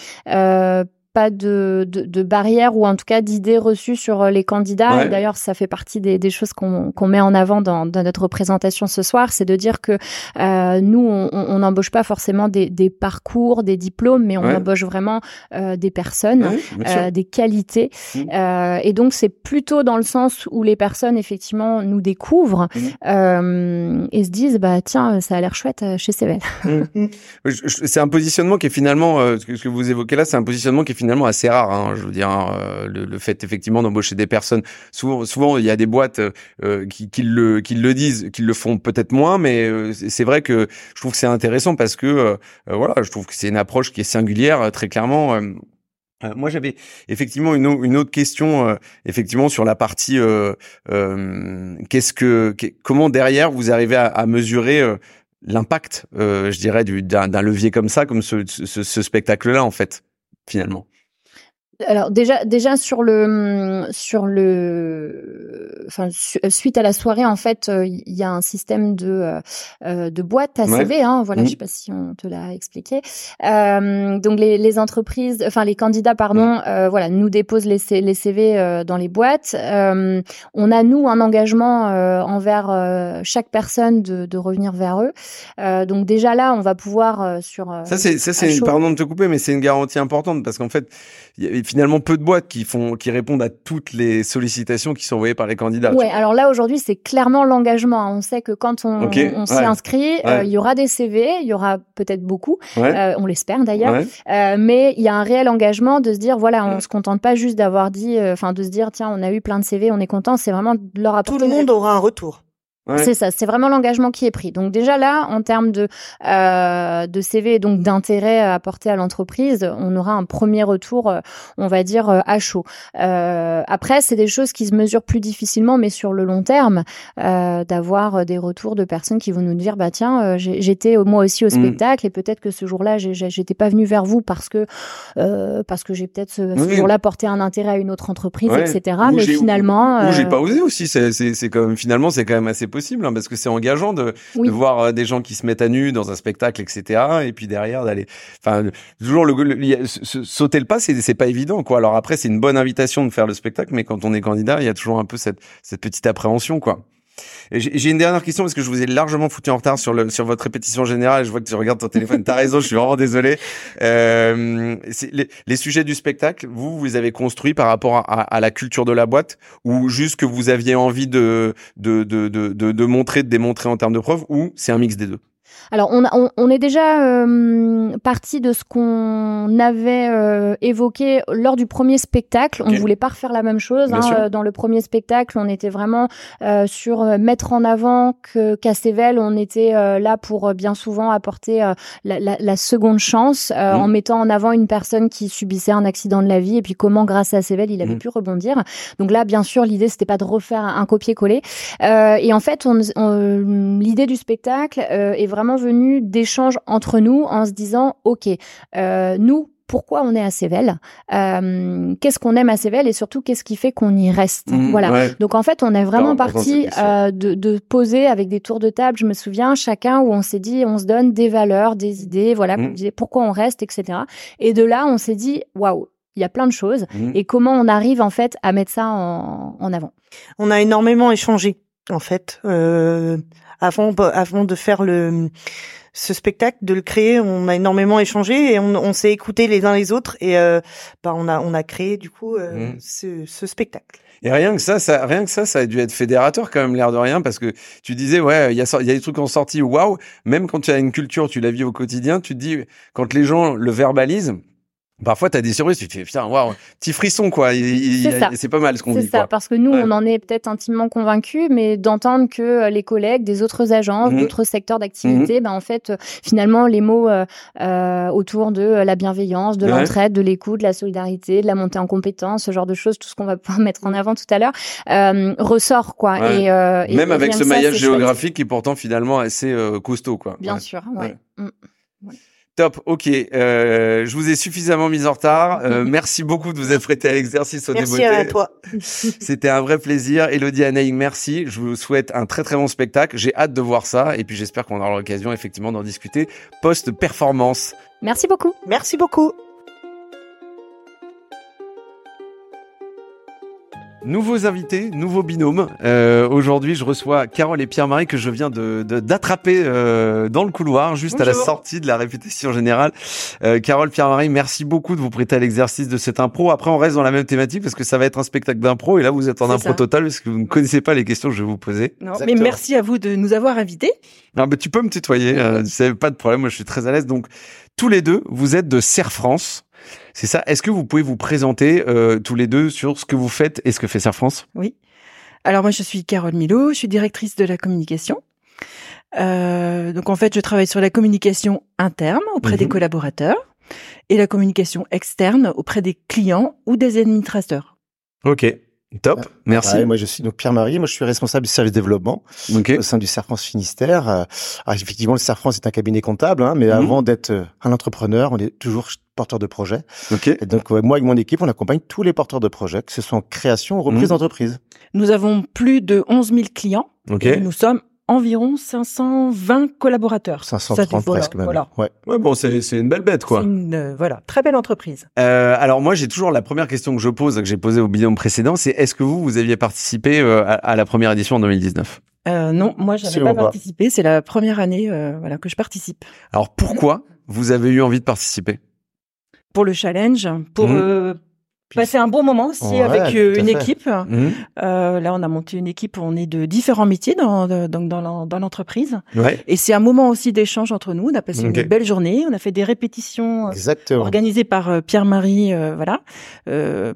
Speaker 5: pas de, de, de barrière ou en tout cas d'idées reçues sur euh, les candidats. D'ailleurs, ça fait partie des, des choses qu'on qu'on met en avant dans, dans, notre représentation ce soir, c'est de dire que euh, nous, on n'embauche pas forcément des, des, parcours, des diplômes, mais on embauche vraiment euh, des personnes, euh, des qualités. Mmh. Euh, et donc, c'est plutôt dans le sens où les personnes, effectivement, nous découvrent mmh. euh, et se disent, bah tiens, ça a l'air chouette chez Cével.
Speaker 1: Mmh. c'est un positionnement qui est finalement, ce que vous évoquez là, c'est un positionnement qui est finalement assez rare. Hein, je veux dire, hein, le, fait effectivement d'embaucher des personnes. Souvent, souvent, il y a des boîtes euh, qui, qui, le, qui le disent, qui le font peut-être moins, mais euh, c'est vrai que je trouve que c'est intéressant parce que euh, voilà, je trouve que c'est une approche qui est singulière, très clairement. moi, j'avais effectivement une, une, autre question, effectivement sur la partie qu'est-ce que, comment derrière vous arrivez à, à mesurer l'impact, je dirais, d'un levier comme ça, comme ce, ce, ce spectacle-là, en fait, finalement?
Speaker 5: Alors déjà, déjà sur le sur le, enfin suite à la soirée en fait, euh, il y a un système de euh, euh, de boîte à CV. Hein, voilà, mmh. je sais pas si on te l'a expliqué. Euh, donc les, les entreprises, enfin les candidats, pardon, mmh. voilà, nous déposent les, les CV dans les boîtes. on a nous un engagement envers chaque personne de, de revenir vers eux. donc déjà là, on va pouvoir sur.
Speaker 1: ça c'est ça c'est pardon de te couper, mais c'est une garantie importante parce qu'en fait finalement peu de boîtes qui font, qui répondent à toutes les sollicitations qui sont envoyées par les candidats.
Speaker 5: Ouais, alors là aujourd'hui c'est clairement l'engagement. On sait que quand on, on s'y inscrit, il y aura des CV, il y aura peut-être beaucoup, on l'espère d'ailleurs, mais il y a un réel engagement de se dire voilà, on se contente pas juste d'avoir dit, enfin de se dire tiens on a eu plein de CV, on est content, c'est vraiment de leur apporter.
Speaker 6: Tout le monde aura un retour.
Speaker 5: C'est ça, c'est vraiment l'engagement qui est pris. Donc déjà là, en termes de euh, de CV et donc d'intérêt apporté à l'entreprise, on aura un premier retour, euh, on va dire euh, à chaud. Euh, après, c'est des choses qui se mesurent plus difficilement, mais sur le long terme, euh, d'avoir des retours de personnes qui vont nous dire bah tiens, j'étais moi aussi au mm. spectacle et peut-être que ce jour-là, j'étais pas venu vers vous parce que parce que j'ai peut-être ce, jour-là porté un intérêt à une autre entreprise, etc. mais finalement,
Speaker 1: ou, j'ai pas osé aussi. C'est c'est comme finalement c'est quand même assez possible, hein, parce que c'est engageant de, de, voir euh, des gens qui se mettent à nu dans un spectacle, etc. Et puis derrière d'aller, enfin, toujours le, sauter le pas, c'est c'est pas évident, quoi. Alors après, c'est une bonne invitation de faire le spectacle, mais quand on est candidat, il y a toujours un peu cette cette petite appréhension, quoi. J'ai une dernière question parce que je vous ai largement foutu en retard sur, le, sur votre répétition générale. Je vois que tu regardes ton téléphone. T'as raison, je suis vraiment désolé. Euh, les, les, sujets du spectacle, vous, vous avez construit par rapport à, à, la culture de la boîte ou juste que vous aviez envie de, de, de, de, de montrer, de démontrer en termes de preuves ou c'est un mix des deux?
Speaker 5: Alors, on, on, est déjà euh, parti de ce qu'on avait euh, évoqué lors du premier spectacle. On ne voulait pas refaire la même chose. Hein, euh, dans le premier spectacle, on était vraiment sur mettre en avant que qu'à on était là pour bien souvent apporter la, la, la, seconde chance mmh. en mettant en avant une personne qui subissait un accident de la vie et puis comment, grâce à Cével, il avait mmh. pu rebondir. Donc là, bien sûr, l'idée c'était pas de refaire un copier-coller. et en fait, on, l'idée du spectacle est vraiment venu d'échanges entre nous en se disant, OK, euh, nous, pourquoi on est à Cével, euh, qu'est-ce qu'on aime à Cével et surtout qu'est-ce qui fait qu'on y reste. Mmh, voilà. Donc en fait, on est vraiment parti euh, de, de, poser avec des tours de table. Je me souviens chacun où on s'est dit, on se donne des valeurs, des idées, voilà, mmh. pourquoi on reste, etc. Et de là, on s'est dit, waouh, il y a plein de choses mmh. et comment on arrive en fait à mettre ça en, en avant.
Speaker 6: On a énormément échangé en fait. Euh, avant, avant de faire le ce spectacle, de le créer, on a énormément échangé et on, on s'est écouté les uns les autres et euh, bah on a on a créé du coup euh, mmh. ce, ce, spectacle.
Speaker 1: Et rien que ça, ça, rien que ça, ça a dû être fédérateur quand même l'air de rien parce que tu disais ouais, il y a il y a des trucs en sortie, waouh. Même quand tu as une culture, tu la vis au quotidien, tu te dis quand les gens le verbalisent Parfois, tu as des surprises, tu te fais, putain, waouh, petit frisson, quoi. C'est pas mal ce qu'on dit.
Speaker 5: C'est ça, parce que nous, on en est peut-être intimement convaincus, mais d'entendre que euh, les collègues des autres agences, mmh. d'autres secteurs d'activité, mmh. ben, en fait, euh, finalement, les mots euh, euh, autour de la bienveillance, de l'entraide, de l'écoute, de la solidarité, de la montée en compétence, ce genre de choses, tout ce qu'on va pouvoir mettre en mmh. avant tout à l'heure, euh, ressort, quoi. Et,
Speaker 1: Même avec ce maillage géographique qui est pourtant finalement assez costaud, quoi.
Speaker 5: Bien sûr, ouais.
Speaker 1: Top, ok. Euh, je vous ai suffisamment mis en retard. Euh, merci beaucoup de vous être prêté à l'exercice au
Speaker 6: Merci à toi.
Speaker 1: C'était un vrai plaisir. Elodie Anaïg, merci. Je vous souhaite un très très bon spectacle. J'ai hâte de voir ça et puis j'espère qu'on aura l'occasion effectivement d'en discuter post-performance.
Speaker 5: Merci beaucoup.
Speaker 6: Merci beaucoup.
Speaker 1: Nouveaux invités, nouveaux binômes. Euh, Aujourd'hui, je reçois Carole et Pierre-Marie que je viens de d'attraper euh, dans le couloir, juste à la sortie de la répétition générale. Euh, Carole, Pierre-Marie, merci beaucoup de vous prêter à l'exercice de cette impro. Après, on reste dans la même thématique parce que ça va être un spectacle d'impro et là, vous êtes en impro total parce que vous ne connaissez pas les questions que je vais vous poser.
Speaker 4: Non, mais merci à vous de nous avoir invités.
Speaker 1: Non, mais tu peux me tutoyer, euh, c'est pas de problème. Moi, je suis très à l'aise. Donc, tous les deux, vous êtes de Serre France. C'est ça. Est-ce que vous pouvez vous présenter euh, tous les deux sur ce que vous faites et ce que fait Serre France?
Speaker 4: Oui. Alors moi, je suis Carole Milo, je suis directrice de la communication. Euh, donc en fait, je travaille sur la communication interne auprès des mhm. collaborateurs et la communication externe auprès des clients ou des administrateurs.
Speaker 1: Ok. Top, merci.
Speaker 7: moi je suis donc Pierre-Marie, moi je suis responsable du service développement au sein du Serfrance Finistère. Euh, alors, effectivement, le Serfrance est un cabinet comptable, hein, mais mhm. avant d'être euh, un entrepreneur, on est toujours porteur de projet.
Speaker 1: Okay.
Speaker 7: Et donc moi et mon équipe, on accompagne tous les porteurs de projets, que ce soit en création ou reprise mhm. d'entreprise.
Speaker 4: Nous avons plus de 11 000 clients. Et nous sommes environ 520 collaborateurs.
Speaker 7: 530 presque même. Voilà. Ouais.
Speaker 1: ouais bon, c'est une belle bête quoi.
Speaker 4: Une, euh, voilà, très belle entreprise.
Speaker 1: Euh, alors moi j'ai toujours la première question que je pose que j'ai posée au binôme précédent, c'est est-ce que vous vous aviez participé euh, à, la première édition en 2019
Speaker 4: euh, Non, moi j'avais pas, pas participé. C'est la première année euh, voilà que je participe.
Speaker 1: Alors pourquoi vous avez eu envie de participer?
Speaker 4: Pour le challenge, pour mmh
Speaker 8: c'est un bon moment aussi avec euh, une équipe. Mmh. Euh, là, on a monté une équipe. On est de différents métiers dans dans, dans l'entreprise. Ouais. Et c'est un moment aussi d'échange entre nous. On a passé une belle journée. On a fait des répétitions euh, organisées par euh, Pierre-Marie, voilà,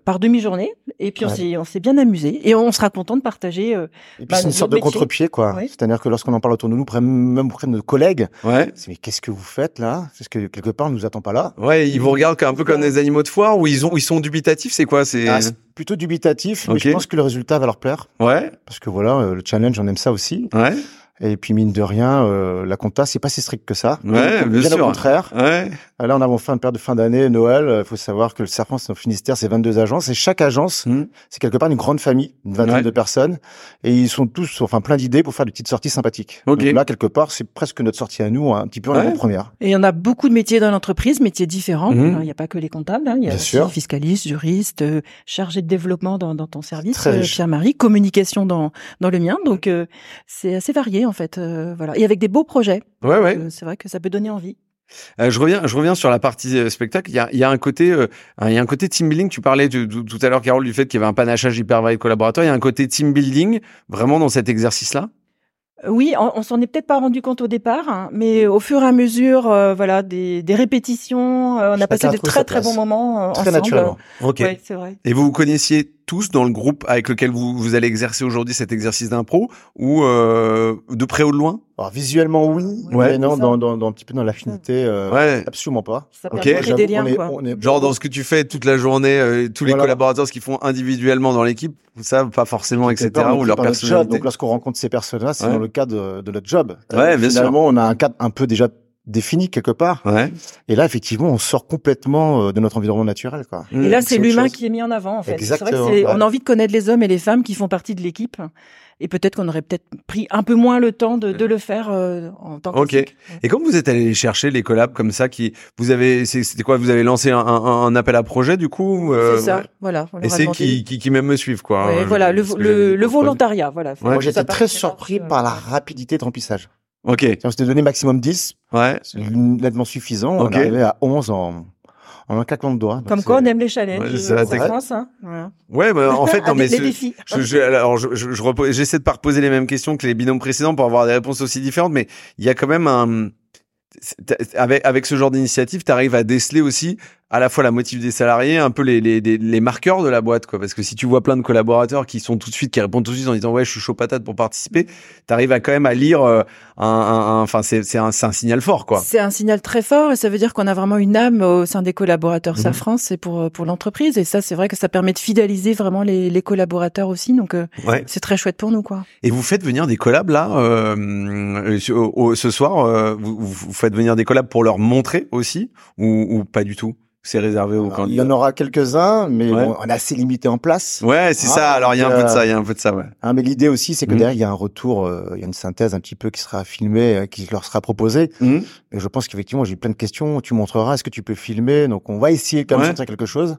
Speaker 8: par demi-journée. Et puis on s'est on s'est bien amusé. Et on sera content de partager.
Speaker 7: et puis c'est une sorte de contre-pied, quoi. C'est-à-dire que lorsqu'on en parle autour de nous, même auprès de nos collègues, ouais. c'est mais qu'est-ce que vous faites là? Parce que quelque part, on nous attend pas là.
Speaker 1: Ouais, ils vous regardent un peu comme des animaux de foire, ou ils ont ils sont dubitatifs c'est quoi? C'est ah,
Speaker 7: plutôt dubitatif, mais je pense que le résultat va leur plaire.
Speaker 1: Ouais.
Speaker 7: Parce que voilà, euh, le challenge, on aime ça aussi. Ouais. Et puis mine de rien, euh, la compta c'est pas si strict que ça.
Speaker 1: Ouais, bien, bien sûr.
Speaker 7: au contraire. Ouais. Là, on a fait une période de fin d'année, Noël. Il faut savoir que le Serpent, c'est Finistère, c'est 22 agences. Et chaque agence, hmm. c'est quelque part une grande famille, une vingtaine de personnes. Et ils sont tous, enfin, plein d'idées pour faire des petites sorties sympathiques. Donc là, quelque part, c'est presque notre sortie à nous, un petit peu en avant-première.
Speaker 8: Et il y en a beaucoup de métiers dans l'entreprise, métiers différents. Hmm. Il n'y a pas que les comptables. Hein. Il y a aussi fiscalistes, juristes, euh, chargés de développement dans, dans ton service, euh, Pierre-Marie, communication dans, dans le mien. Donc, euh, c'est assez varié, en fait. voilà. Et avec des beaux projets.
Speaker 1: Ouais, ouais.
Speaker 8: c'est vrai que ça peut donner envie.
Speaker 1: Euh, je reviens, je reviens sur la partie euh, spectacle. Il y a, il y a un côté, euh, il y a un côté team building. Tu parlais tout à l'heure, Carole, du fait qu'il y avait un panachage hyper varié de collaborateurs. Il y a un côté team building vraiment dans cet exercice-là?
Speaker 8: Oui, on, s'en est peut-être pas rendu compte au départ, hein, mais au fur et à mesure, voilà, des, des répétitions, on a passé de très très bons moments
Speaker 7: très
Speaker 8: ensemble.
Speaker 7: naturellement.
Speaker 1: Ok.
Speaker 8: Ouais, c'est vrai.
Speaker 1: Et vous vous connaissiez tous dans le groupe avec lequel vous, vous allez exercer aujourd'hui cet exercice d'impro ou de près ou de loin?
Speaker 7: Alors visuellement oui, ouais, mais non dans, dans, dans, un petit peu dans l'affinité, euh, ouais. absolument pas.
Speaker 8: Ça ok. Des liens, quoi.
Speaker 1: Genre dans ce que tu fais toute la journée, euh, tous les collaborateurs ce qu'ils font individuellement dans l'équipe, vous savez pas forcément, etc. ou leur personnalité.
Speaker 7: Donc lorsqu'on rencontre ces personnes-là, c'est dans le cadre de, notre job.
Speaker 1: Ouais, bien
Speaker 7: Finalement, on a un cadre un peu déjà défini quelque part. Ouais. Et là, effectivement, on sort complètement euh, de notre environnement naturel. Quoi.
Speaker 8: Et là, c'est l'humain qui est mis en avant. En fait.
Speaker 7: Exactement.
Speaker 8: Vrai que On a envie de connaître les hommes et les femmes qui font partie de l'équipe et peut-être qu'on aurait peut-être pris un peu moins le temps de, de le faire euh, en tant que
Speaker 1: Ok. Et comment vous êtes allé chercher les collabs comme ça qui vous avez c'était quoi? Vous avez lancé un, un, appel à projet du coup
Speaker 8: euh, C'est ça, voilà.
Speaker 1: et c'est qui, qui, qui même me suivent quoi.
Speaker 8: Ouais, voilà le, le, le volontariat, voilà.
Speaker 7: Moi j'étais très surpris par la rapidité de remplissage.
Speaker 1: Ok.
Speaker 7: On s'était donné maximum 10.
Speaker 1: Ouais.
Speaker 7: C'est nettement suffisant. On est arrivé à 11 en en un claquement de doigts.
Speaker 8: Comme quoi, on aime les challenges. Ouais, c'est France, hein.
Speaker 1: Ouais, bah, en fait, non, mais
Speaker 8: les défis.
Speaker 1: Je, je, alors, je, je, j'essaie de pas reposer les mêmes questions que les binômes précédents pour avoir des réponses aussi différentes, mais il y a quand même un, avec, avec ce genre d'initiative, tu arrives à déceler aussi à la fois la motive des salariés, un peu les, les, les, marqueurs de la boîte, quoi. Parce que si tu vois plein de collaborateurs qui sont tout de suite, qui répondent tout de suite en disant ouais, je suis chaud patate pour participer, tu arrives à quand même à lire euh, un, enfin c'est c'est un, un signal fort, quoi.
Speaker 8: C'est un signal très fort et ça veut dire qu'on a vraiment une âme au sein des collaborateurs mmh. Safran, c'est pour pour l'entreprise et ça c'est vrai que ça permet de fidéliser vraiment les, les collaborateurs aussi, donc euh, c'est très chouette pour nous, quoi.
Speaker 1: Et vous faites venir des collabs là euh, ce soir, euh, vous, vous faites venir des collabs pour leur montrer aussi ou, ou pas du tout? C'est réservé aux candidats.
Speaker 7: Il y en aura quelques-uns, mais on est assez limité en place.
Speaker 1: Ouais, c'est ça. Alors il y a un peu de ça, il y a un peu de ça, ouais.
Speaker 7: Hein, mais l'idée aussi, c'est que mmh. derrière il y a un retour, euh, il y a une synthèse un petit peu qui sera filmée, euh, qui leur sera proposée. Mmh. Et je pense qu'effectivement, j'ai plein de questions. Tu montreras, est-ce que tu peux filmer Donc on va essayer quand même de quelque chose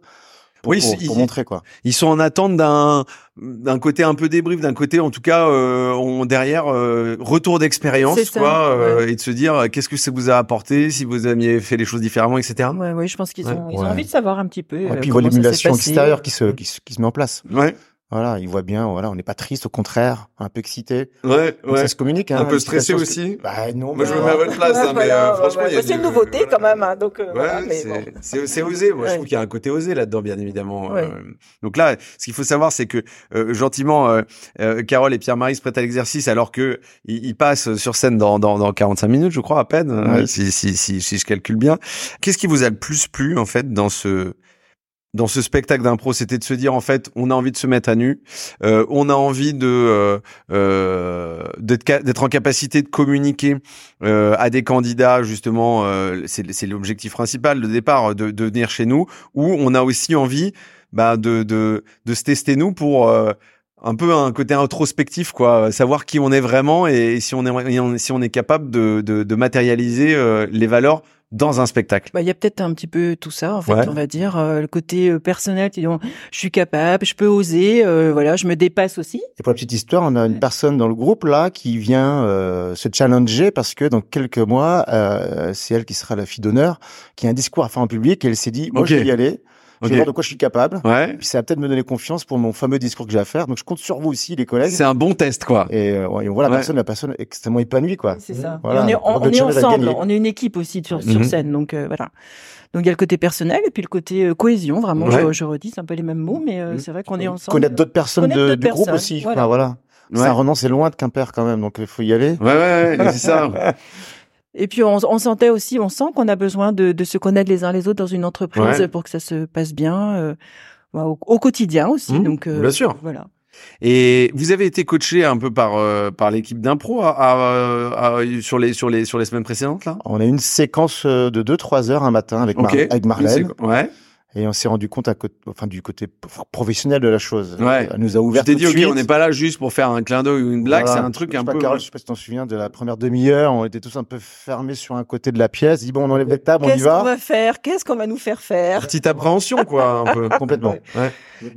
Speaker 7: pour, oui, pour, montrer quoi.
Speaker 1: Ils sont en attente d'un d'un côté un peu débrief, d'un côté en tout cas euh, on derrière euh, retour d'expérience quoi euh, et de se dire euh, qu'est-ce que ça vous a apporté si vous aviez fait les choses différemment etc.
Speaker 8: Ouais, oui, je pense qu'ils ont, ils ont envie de savoir un petit peu.
Speaker 7: Et puis l'émulation extérieure qui se, qui se qui se met en place.
Speaker 1: Ouais.
Speaker 7: Voilà, il voit bien, voilà, on n'est pas triste, au contraire, un peu excité.
Speaker 1: Ouais, ouais.
Speaker 7: Ça se communique. Hein,
Speaker 1: un peu stressé aussi.
Speaker 7: Bah non.
Speaker 1: Moi, je me mets à votre place, hein, mais euh, franchement, il y a
Speaker 8: c'est une nouveauté quand même, hein, donc. Euh,
Speaker 1: ouais, c'est osé. Moi, je trouve qu'il y a un côté osé là-dedans, bien évidemment. Euh. donc là, ce qu'il faut savoir, c'est que gentiment, Carole et Pierre-Marie se prêtent à l'exercice, alors que ils, passent sur scène dans, dans, dans 45 minutes, je crois à peine, si, si, si, si je calcule bien. Qu'est-ce qui vous a le plus plu en fait dans ce dans ce spectacle d'impro, c'était de se dire en fait, on a envie de se mettre à nu, euh, on a envie de euh, euh d'être en capacité de communiquer euh, à des candidats justement, euh, c'est l'objectif principal de départ de, de, venir chez nous, où on a aussi envie bah, de, de de se tester nous pour un peu un côté introspectif quoi savoir qui on est vraiment et, si on est si on est capable de, de, de matérialiser les valeurs dans un spectacle
Speaker 8: bah, Il y a peut-être un petit peu tout ça, en fait, on va dire. Euh, le côté euh, personnel, tu dis, je suis capable, je peux oser, euh, voilà, je me dépasse aussi.
Speaker 7: Et pour la petite histoire, on a une personne dans le groupe là qui vient se challenger parce que dans quelques mois, c'est elle qui sera la fille d'honneur, qui a un discours à faire en public et elle s'est dit, moi je vais y aller. Je vais voir de quoi je suis capable. Ouais. Puis ça va peut-être me donner confiance pour mon fameux discours que j'ai à faire. Donc je compte sur vous aussi, les collègues.
Speaker 1: C'est un bon test, quoi.
Speaker 7: Et, euh, on voit la personne, la personne extrêmement épanouie, quoi.
Speaker 8: C'est ça. on est, ensemble. On est une équipe aussi sur, sur mhm. scène. Donc euh, voilà. Donc il y a le côté personnel et puis le côté euh, cohésion. Vraiment, je, redis, c'est un peu les mêmes mots, mais mhm. c'est vrai qu'on est ensemble.
Speaker 7: Connaître d'autres personnes de, du groupe aussi. Voilà. voilà. Saint-Renan, c'est loin de Quimper quand même, donc il faut y aller.
Speaker 1: Ouais, ouais, ouais c'est ça.
Speaker 8: Et puis on, on, sentait aussi, on sent qu'on a besoin de, de, se connaître les uns les autres dans une entreprise pour que ça se passe bien euh, au, au, quotidien aussi. Mmh, donc
Speaker 1: euh, bien sûr. Voilà. Et vous avez été coaché un peu par euh, par l'équipe d'impro sur les sur les sur les semaines précédentes là?
Speaker 7: On a une séquence de 2-3 heures un matin avec, avec Marlène. Ouais et on s'est rendu compte à enfin du côté professionnel de la chose.
Speaker 1: Ouais. Elle nous a ouvert. Je t'ai dit, ok, on n'est pas là juste pour faire un clin d'œil ou une blague, c'est un truc un peu.
Speaker 7: Carole, je sais pas si t'en souviens de la première demi-heure, on était tous un peu fermés sur un côté de la pièce. Dit bon, on enlève les tables, on y va.
Speaker 8: Qu'est-ce qu'on va faire? Qu'est-ce qu'on va nous faire faire?
Speaker 1: Petite appréhension, quoi, un peu.
Speaker 7: Complètement. Ouais.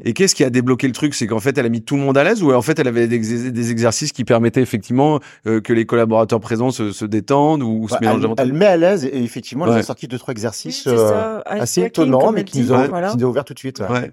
Speaker 1: Et qu'est-ce qui a débloqué le truc? C'est qu'en fait, elle a mis tout le monde à l'aise ou en fait, elle avait des, exercices qui permettaient effectivement euh, que les collaborateurs présents se, se détendent ou se mélangent
Speaker 7: elle, elle met à l'aise et effectivement, elle a sorti deux trois exercices euh, assez étonnants, mais qui nous ont, voilà. qui ouvert tout de suite.
Speaker 1: Ouais.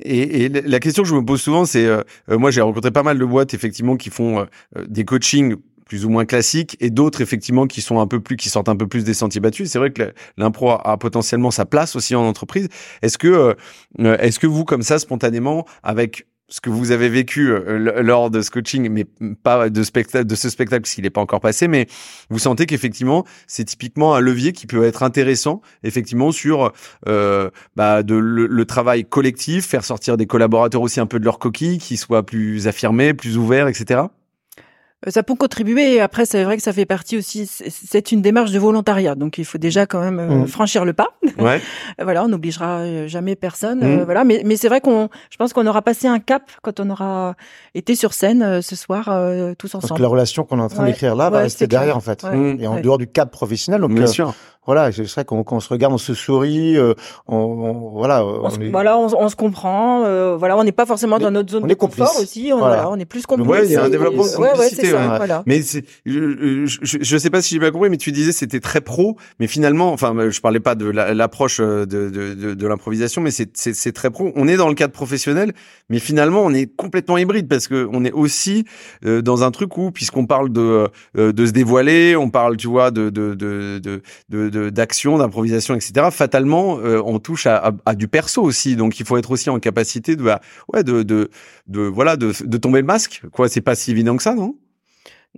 Speaker 1: Et, et, la question que je me pose souvent, c'est euh, moi, j'ai rencontré pas mal de boîtes effectivement qui font des coachings plus ou moins classiques et d'autres effectivement qui sont un peu plus qui sortent un peu plus des sentiers battus. C'est vrai que l'impro a, potentiellement sa place aussi en entreprise. Est-ce que euh, euh, est-ce que vous comme ça spontanément avec ce que vous avez vécu euh, lors de ce coaching, mais pas de, spectacle, de ce spectacle, parce qu'il n'est pas encore passé, mais vous sentez qu'effectivement, c'est typiquement un levier qui peut être intéressant, effectivement, sur euh, bah, le, le, travail collectif, faire sortir des collaborateurs aussi un peu de leur coquille, qui soient plus affirmés, plus ouverts, etc.
Speaker 8: Euh, ça peut contribuer. Après, c'est vrai que ça fait partie aussi. C'est une démarche de volontariat, donc il faut déjà quand même euh, mmh. franchir le pas. Ouais. voilà, on n'obligera euh, jamais personne. Mmh. voilà, mais, mais c'est vrai qu'on, je pense qu'on aura passé un cap quand on aura été sur scène ce soir tous ensemble. Parce
Speaker 7: que la relation qu'on est en train d'écrire là va rester derrière en fait, et en dehors du cap professionnel. Donc, Bien sûr voilà, c'est vrai qu'on se regarde, on se sourit, euh, on, voilà,
Speaker 8: on, voilà, on, se comprend, euh, voilà, on n'est pas forcément dans notre zone de confort aussi, on, voilà. on est plus complice.
Speaker 1: Ouais, il y a un développement de complicité. Ouais, voilà. Mais je, je, je, sais pas si j'ai bien compris, mais tu disais c'était très pro, mais finalement, enfin, je parlais pas de l'approche euh, de, de, de, de l'improvisation, mais c'est très pro. On est dans le cadre professionnel, mais finalement, on est complètement hybride parce que on est aussi dans un truc où, puisqu'on parle de de se dévoiler, on parle, tu vois, de de de, de d'action, d'improvisation, etc. Fatalement, euh, on touche à, à, du perso aussi. Donc, il faut être aussi en capacité de, bah, ouais, de, de, de voilà, de, de tomber le masque. Quoi, c'est pas si évident que ça, non?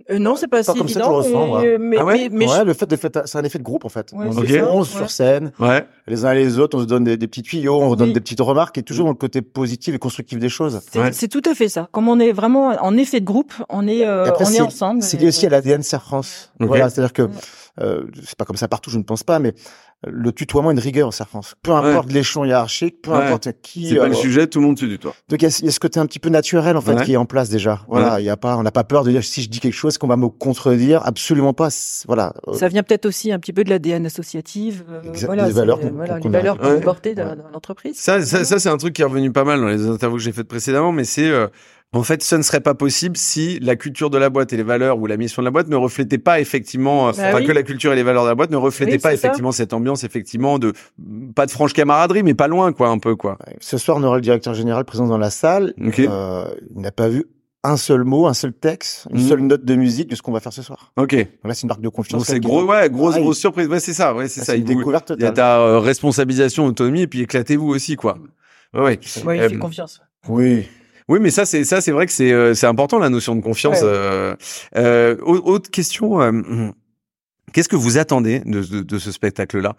Speaker 8: Euh, non, c'est pas, pas si comme évident. Ça, mais, mais,
Speaker 7: ah ouais, mais, ouais, le fait de c'est un effet de groupe en fait. Ouais, on, se sur scène, ouais. les uns et les autres, on se donne des, des petits tuyaux, on se donne des petites remarques, et toujours dans le côté positif et constructif des choses.
Speaker 8: C'est tout à fait ça. Comme on est vraiment en effet de groupe, on est, euh, on est, ensemble.
Speaker 7: C'est lié aussi à l'ADN Serre France. Voilà, c'est-à-dire que euh, c'est pas comme ça partout, je ne pense pas, mais le tutoiement est une rigueur en France. Peu importe l'échelon hiérarchique, peu importe qui.
Speaker 1: C'est pas le euh, sujet, tout le monde se tutoie.
Speaker 7: Donc il y, a ce côté un petit peu naturel en fait qui est en place déjà. Voilà, il y a pas, on n'a pas peur de dire si je dis quelque chose qu'on va me contredire. Absolument pas. Voilà.
Speaker 8: Ça vient peut-être aussi un petit peu de l'ADN associative. Euh, voilà, les valeurs, voilà, les valeurs qu'on porter dans, l'entreprise.
Speaker 1: Ça, ça, ça c'est un truc qui est revenu pas mal dans les interviews que j'ai faites précédemment, mais c'est en fait, ce ne serait pas possible si la culture de la boîte et les valeurs ou la mission de la boîte ne reflétaient pas effectivement, bah enfin que la culture et les valeurs de la boîte ne reflétaient pas effectivement cette ambiance effectivement de pas de franche camaraderie, mais pas loin quoi, un peu quoi.
Speaker 7: Ce soir, on aura le directeur général présent dans la salle. Euh, il n'a pas vu un seul mot, un seul texte, une mhm. seule note de musique de ce qu'on va faire ce soir.
Speaker 1: Ok. là,
Speaker 7: c'est une marque de confiance.
Speaker 1: C'est gros, ouais, grosse, grosse surprise. Ouais, c'est ça, ouais, c'est ça.
Speaker 7: Une découverte
Speaker 1: Il y a ta euh, responsabilisation, autonomie, et puis éclatez-vous aussi, quoi.
Speaker 8: Ouais, ouais. ouais il fait euh, confiance.
Speaker 7: Oui.
Speaker 1: Oui, mais ça, c'est ça, c'est vrai que c'est euh, c'est important la notion de confiance. Euh, euh, autre question, euh, qu'est-ce que vous attendez de, de, de ce spectacle-là?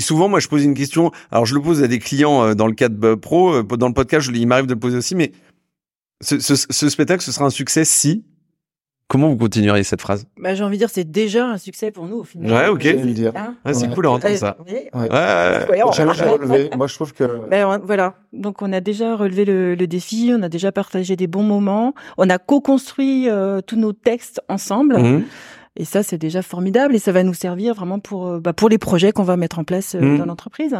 Speaker 1: Souvent, moi, je pose une question. Alors, je le pose à des clients dans le cadre pro, dans le podcast, il m'arrive de le poser aussi. Mais ce, ce, ce spectacle, ce sera un succès si? Comment vous continueriez cette phrase?
Speaker 8: Bah, J'ai envie de dire, c'est déjà un succès pour nous au final.
Speaker 1: Ouais, ok. Hein c'est cool à entendre ça. Ouais.
Speaker 7: ouais. Moi, je trouve que.
Speaker 8: Ben, voilà. Donc, on a déjà relevé le, le, défi, on a déjà partagé des bons moments, on a co-construit euh, tous nos textes ensemble. Mmh. Et ça, c'est déjà formidable et ça va nous servir vraiment pour euh, bah, pour les projets qu'on va mettre en place euh, mmh. dans l'entreprise.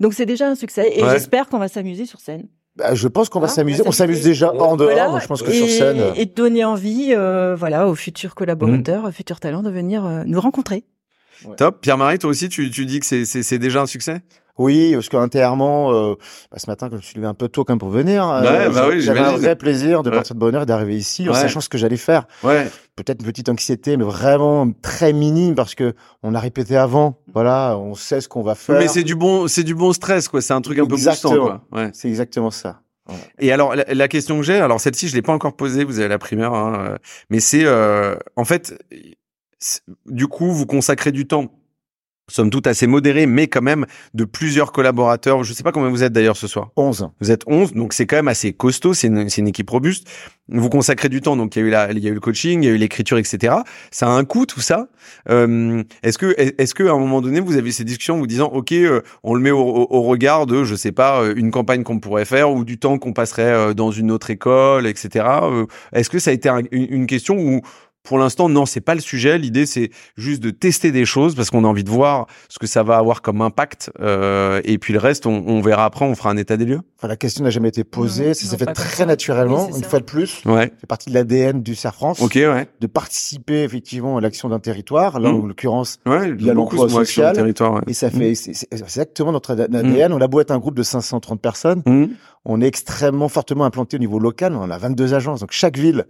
Speaker 8: Donc, c'est déjà un succès et j'espère qu'on va s'amuser sur scène.
Speaker 7: Bah, je pense qu'on va s'amuser. On s'amuse déjà en dehors. je pense que
Speaker 8: et,
Speaker 7: sur scène.
Speaker 8: Et donner envie, euh, voilà, aux futurs collaborateurs, aux futurs talents de venir euh, nous rencontrer.
Speaker 1: Top. Pierre-Marie, toi aussi, tu, tu dis que c'est déjà un succès?
Speaker 7: Oui, parce qu'intérieurement, euh, bah, ce matin, quand je suis levé un peu tôt quand même pour venir,
Speaker 1: euh, bah
Speaker 7: j'avais un vrai plaisir de partir de bonne heure et d'arriver ici en sachant ce que j'allais faire.
Speaker 1: Ouais.
Speaker 7: Peut-être une petite anxiété, mais vraiment très minime parce que on a répété avant. Voilà, on sait ce qu'on va faire.
Speaker 1: Mais c'est du bon, c'est du bon stress, quoi. C'est un truc un peu boostant, quoi.
Speaker 7: Ouais. C'est exactement ça.
Speaker 1: Et alors la, question que j'ai, alors celle-ci je l'ai pas encore posée, vous avez la primeur, hein, euh, mais c'est euh, en fait, du coup vous consacrez du temps somme toute assez modéré, mais quand même de plusieurs collaborateurs. Je sais pas combien vous êtes d'ailleurs ce soir.
Speaker 7: 11.
Speaker 1: Vous êtes 11, donc c'est quand même assez costaud, c'est une, une, équipe robuste. Vous consacrez du temps, donc il y a eu, la, il y a eu le coaching, il y a eu l'écriture, etc. Ça a un coût tout ça. Euh, est-ce que, est-ce que à un moment donné vous avez ces discussions en vous disant, ok, euh, on le met au, au, regard de, je sais pas, euh, une campagne qu'on pourrait faire ou du temps qu'on passerait euh, dans une autre école, etc. Est-ce que ça a été une, une question où pour l'instant, non, c'est pas le sujet. L'idée, c'est juste de tester des choses parce qu'on a envie de voir ce que ça va avoir comme impact. Euh, et puis le reste, on, on, verra après. On fera un état des lieux.
Speaker 7: Enfin, la question n'a jamais été posée. ça s'est fait très naturellement, une fois de plus.
Speaker 1: Ouais.
Speaker 7: C'est partie de l'ADN du CERF France.
Speaker 1: Ok, ouais.
Speaker 7: De participer effectivement à l'action d'un territoire. Là, mmh. en l'occurrence,
Speaker 1: ouais, il y a l'emploi social. Territoire, ouais.
Speaker 7: Et ça fait, mmh. c'est exactement notre ADN. Mmh. On a beau être un groupe de 530 personnes. Mmh. On est extrêmement fortement implanté au niveau local. On a 22 agences. Donc chaque ville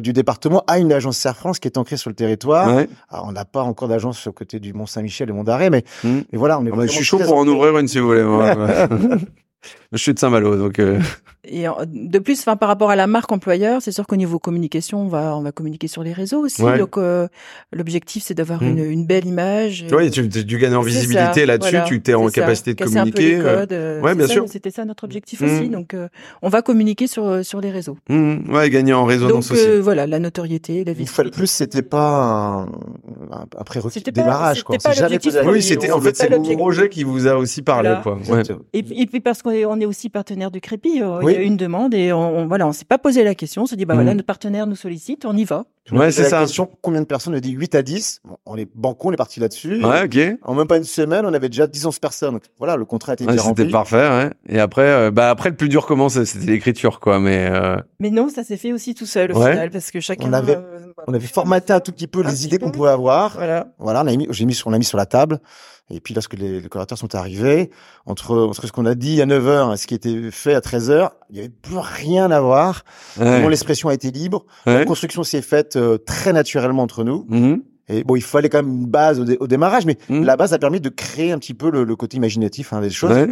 Speaker 7: du département a une agence Serre France qui est ancrée sur le territoire. Alors, on n'a pas encore d'agence au côté du Mont Saint-Michel et Mont d'Arrêt, mais,
Speaker 1: hmm.
Speaker 7: mais voilà, on est.
Speaker 1: Ah bah, je suis chaud pour en ouvrir une si vous voulez. je suis de Saint-Malo, donc. Euh...
Speaker 8: Et de plus, enfin, par rapport à la marque employeur, c'est sûr qu'au niveau communication, on va, on va communiquer sur les réseaux aussi. Donc, euh, l'objectif, c'est d'avoir hmm. une, une, belle image.
Speaker 1: Oui, tu, tu gagnes en visibilité là-dessus, tu t'es en capacité de communiquer.
Speaker 8: Un peu les codes, euh, ouais, bien sûr. C'était ça notre objectif hmm. aussi. Donc, euh, on va communiquer sur sur les réseaux.
Speaker 1: Mmh. Ouais, gagner en résonance
Speaker 8: donc,
Speaker 1: aussi.
Speaker 8: voilà, la notoriété, la visibilité. Une
Speaker 7: fois de plus, c'était pas un, un prérequis de démarrage, quoi.
Speaker 8: Pas jamais
Speaker 1: Oui, c'était en fait c'est le projet qui vous a aussi parlé, quoi.
Speaker 8: Et puis parce qu'on est est aussi partenaire du Crépi, il y a une demande et on, voilà, on s'est pas posé la question, on s'est dit bah voilà, mm. notre partenaire nous sollicite, on y va.
Speaker 1: Ouais, c'est ça.
Speaker 7: Question, combien de personnes On a dit 8 à 10. on est banco, on est parti là-dessus.
Speaker 1: Ouais, ok.
Speaker 7: En même pas une semaine, on avait déjà 10 11 personnes. Donc, voilà, le contrat était ouais,
Speaker 1: C'était parfait, ouais. Et après, euh, bah après le plus dur commence, c'était l'écriture, quoi. Mais euh...
Speaker 8: mais non, ça s'est fait aussi tout seul au final parce que chacun.
Speaker 7: On avait, euh, on avait formaté un tout petit peu les idées qu'on pouvait avoir. Voilà. Voilà, on a mis, j'ai mis, on a mis sur la table. Et puis lorsque les, les collaborateurs sont arrivés, entre, entre ce qu'on a dit à 9h et ce qui était fait à 13h, il n'y avait plus rien à voir. Ouais. L'expression a été libre. La construction s'est faite euh, très naturellement entre nous.
Speaker 1: Mmh.
Speaker 7: Et bon, il fallait quand même une base au, démarrage, mais mmh. la base a permis de créer un petit peu le, le côté imaginatif hein, des choses.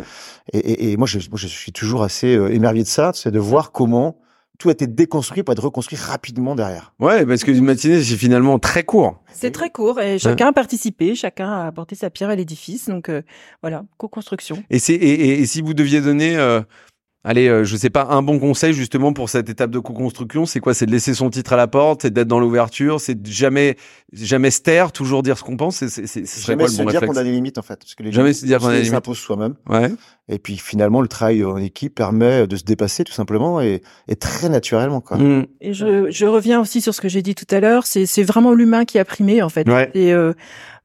Speaker 7: Et, et, et, moi, je, moi, je suis toujours assez euh, émerveillé de ça, c'est de voir comment tout a été déconstruit pour être reconstruit rapidement derrière.
Speaker 1: Ouais, parce que une matinée, c'est finalement très court.
Speaker 8: C'est très court et chacun a participé, chacun a apporté sa pierre à l'édifice. Donc euh, voilà, co-construction.
Speaker 1: Et, c'est, et, et, si vous deviez donner euh, Allez, euh, je sais pas, un bon conseil justement pour cette étape de co-construction, c'est quoi? C'est de laisser son titre à la porte, c'est d'être dans l'ouverture, c'est de jamais, jamais se taire, toujours dire ce qu'on pense. C'est, c'est, c'est
Speaker 7: jamais se dire qu'on a des limites en fait, parce que les
Speaker 1: jamais se dire qu'on a des limites.
Speaker 7: Soi-même.
Speaker 1: Ouais.
Speaker 7: Et puis finalement, le travail en équipe permet de se dépasser tout simplement et, et très naturellement quoi.
Speaker 1: Mmh.
Speaker 8: Et je, je reviens aussi sur ce que j'ai dit tout à l'heure, c'est, c'est vraiment l'humain qui a primé en fait.
Speaker 1: Ouais.
Speaker 8: Et euh,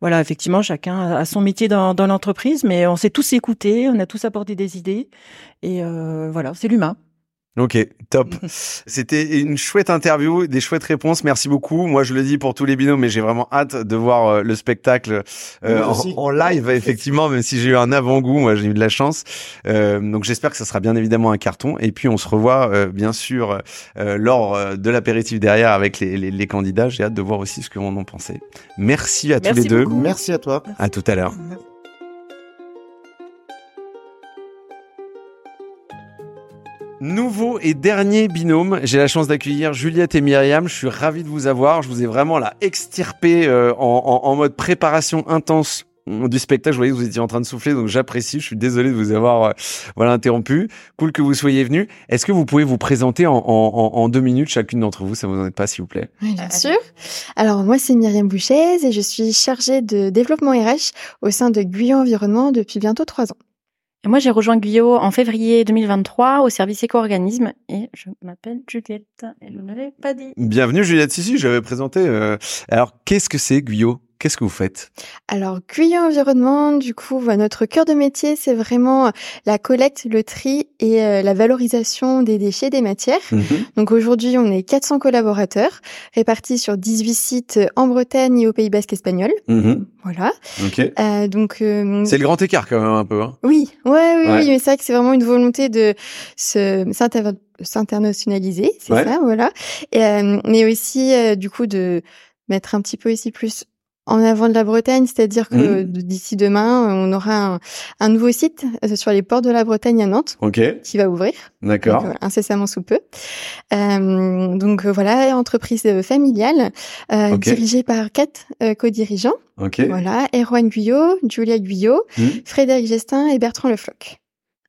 Speaker 8: voilà, effectivement, chacun a son métier dans, l'entreprise, mais on s'est tous écoutés, on a tous apporté des idées, et euh, voilà, c'est l'humain.
Speaker 1: Ok, top. C'était une chouette interview, des chouettes réponses. Merci beaucoup. Moi, je le dis pour tous les binômes, mais j'ai vraiment hâte de voir euh, le spectacle euh, en, live, effectivement, même si j'ai eu un avant-goût. Moi, j'ai eu de la chance. Euh, donc, j'espère que ça sera bien évidemment un carton. Et puis, on se revoit, euh, bien sûr, euh, lors de l'apéritif derrière avec les, les, les candidats. J'ai hâte de voir aussi ce que vont en penser. Merci à tous les deux.
Speaker 7: Merci à toi.
Speaker 1: À tout à l'heure. Nouveau et dernier binôme, j'ai la chance d'accueillir Juliette et Myriam. Je suis ravi de vous avoir. Je vous ai vraiment là extirpé euh, en, en, en, mode préparation intense du spectacle. Je voyais que vous étiez en train de souffler, donc j'apprécie. Je suis désolé de vous avoir euh, voilà interrompu. Cool que vous soyez venus. Est-ce que vous pouvez vous présenter en, en, en deux minutes chacune d'entre vous? Ça vous en est pas, s'il vous plaît?
Speaker 9: Oui, bien sûr. Alors moi, c'est Myriam Bouchez et je suis chargée de développement RH au sein de Guyot Environnement depuis bientôt trois ans.
Speaker 10: Et moi, j'ai rejoint Guyot en février 2023 au service éco-organisme et je m'appelle Juliette et je ne l'ai pas dit.
Speaker 1: Bienvenue Juliette, si, si, j'avais présenté. Euh... Alors, qu'est-ce que c'est Guyot qu'est-ce que vous faites?
Speaker 9: Alors, Guyot Environnement, du coup, notre cœur de métier, c'est vraiment la collecte, le tri et euh, la valorisation des déchets, des matières. Mhm. Donc aujourd'hui, on est 400 collaborateurs répartis sur 18 sites en Bretagne et au Pays Basque espagnol. Mhm. Voilà.
Speaker 1: Ok. Euh, donc euh, c'est le grand écart quand même un peu. Hein.
Speaker 9: Oui, ouais, oui, oui, mais c'est vrai que c'est vraiment une volonté de se s'internationaliser, c'est ça, voilà. Et, euh, mais aussi du coup de mettre un petit peu ici plus en avant de la Bretagne, c'est-à-dire que mmh. d'ici demain, on aura un, nouveau site euh, sur les ports de la Bretagne à Nantes qui va ouvrir.
Speaker 1: D'accord.
Speaker 9: incessamment sous peu. Euh, donc euh, voilà, entreprise familiale dirigée par quatre co-dirigeants. Voilà, Erwan Guyot, Julia Guyot, mmh. Frédéric Gestin et Bertrand Lefloc.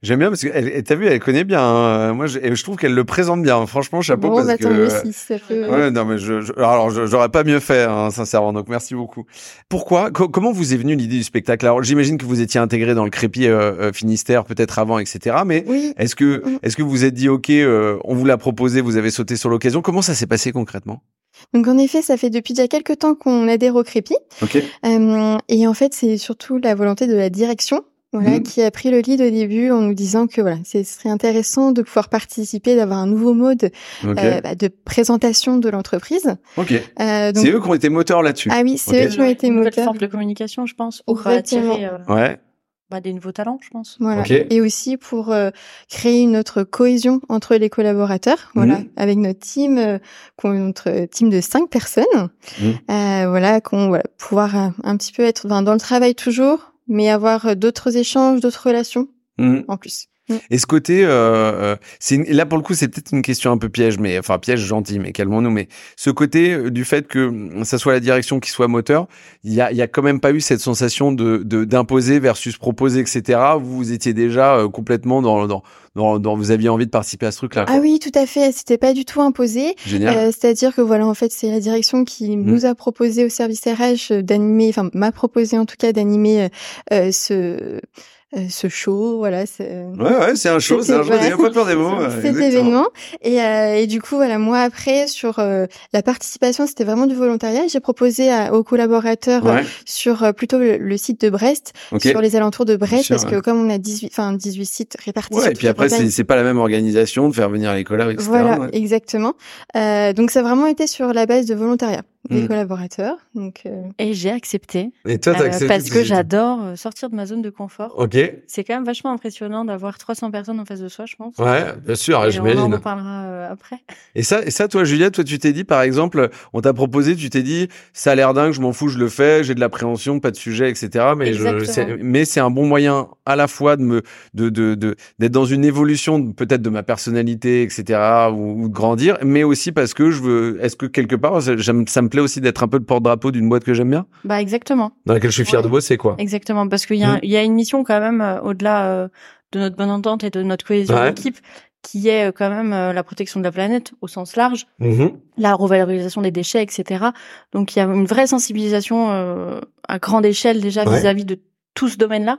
Speaker 1: J'aime bien parce que t'as vu, elle connaît bien. Hein. Moi, je, je trouve qu'elle le présente bien. Franchement, chapeau bon, parce bah, que.
Speaker 9: Aussi, ça peut...
Speaker 1: Ouais, non, mais je, je alors j'aurais pas mieux fait, hein, sincèrement. Donc merci beaucoup. Pourquoi Comment vous est venue l'idée du spectacle? Alors, j'imagine que vous étiez intégré dans le crépi euh, euh, Finistère, peut-être avant, etc. Mais est-ce que mm. est-ce que vous êtes dit, ok, euh, on vous l'a proposé, vous avez sauté sur l'occasion? Comment ça s'est passé concrètement?
Speaker 9: Donc en effet, ça fait depuis déjà quelques temps qu'on adhère au Crépi.
Speaker 1: Okay.
Speaker 9: et en fait, c'est surtout la volonté de la direction voilà, mmh. qui a pris le lead au début en nous disant que voilà, ce serait intéressant de pouvoir participer, d'avoir un nouveau mode euh, bah, de présentation de l'entreprise.
Speaker 1: Ok. Euh, c'est eux qui ont été moteurs là-dessus.
Speaker 9: Ah oui, c'est eux qui ont été moteurs. Une
Speaker 10: forme de communication, je pense, pour attirer euh,
Speaker 1: ouais.
Speaker 10: bah, des nouveaux talents, je pense.
Speaker 9: Voilà. Et aussi pour euh, créer une autre cohésion entre les collaborateurs. Voilà, mmh. avec notre team, notre team de cinq personnes. Mmh. voilà, qu'on voilà, pouvoir un petit peu être dans le travail toujours mais avoir euh, d'autres échanges, d'autres relations mmh. en plus.
Speaker 1: Mmh. Et ce côté, euh, euh c'est là pour le coup, c'est peut-être une question un peu piège, mais enfin piège gentil, mais calmons-nous. Mais ce côté euh, du fait que ça soit la direction qui soit moteur, il y a, y a quand même pas eu cette sensation de d'imposer versus proposer, etc. Vous, vous étiez déjà complètement dans, dans dans, vous aviez envie de participer à ce truc-là.
Speaker 9: Ah oui, tout à fait. C'était pas du tout imposé.
Speaker 1: Génial.
Speaker 9: Euh, C'est-à-dire que voilà, en fait, c'est la direction qui mmh. nous a proposé au service RH d'animer, enfin m'a proposé en tout cas d'animer euh, ce euh, ce show, voilà.
Speaker 1: C'est, ouais, ouais, c'est un show, c'est un show, il n'y a pas peur des mots.
Speaker 9: Cet événement. Et, euh, et du coup, voilà, moi après, sur euh, la participation, c'était vraiment du volontariat. J'ai proposé aux collaborateurs sur plutôt le, site de Brest, sur les alentours de Brest, parce que comme on a 18, enfin 18 sites répartis.
Speaker 1: Ouais, et puis après, c'est, c'est pas la même organisation de faire venir les collabs, etc.
Speaker 9: Voilà, exactement. donc ça a vraiment été sur la base de volontariat des mmh. collaborateurs. Donc, euh...
Speaker 10: Et j'ai accepté.
Speaker 1: Et toi, t'as euh,
Speaker 10: Parce que j'adore euh, sortir de ma zone de confort.
Speaker 1: Ok.
Speaker 10: C'est quand même vachement impressionnant d'avoir 300 personnes en face de soi, je pense.
Speaker 1: Ouais, bien sûr, j'imagine.
Speaker 10: On en parlera euh, après.
Speaker 1: Et ça, et ça, toi, Juliette, toi, tu t'es dit, par exemple, on t'a proposé, tu t'es dit, ça a l'air dingue, je m'en fous, je le fais, j'ai de l'appréhension, pas de sujet, etc. Mais je, mais c'est un bon moyen à la fois de me, de, de, de, d'être dans une évolution, peut-être de ma personnalité, etc. Ou, ou, de grandir, mais aussi parce que je veux, est-ce que quelque part, ça, ça me plaît aussi d'être un peu le porte-drapeau d'une boîte que j'aime bien
Speaker 10: Bah exactement.
Speaker 1: Dans laquelle je suis fier de bosser, quoi.
Speaker 10: Exactement, parce qu'il y, a, mmh. y a une mission quand même euh, au-delà euh, de notre bonne entente et de notre cohésion d'équipe qui est euh, quand même la protection de la planète au sens large, mmh. la revalorisation des déchets, etc. Donc il y a une vraie sensibilisation à grande échelle déjà vis-à-vis -vis de tout ce domaine-là.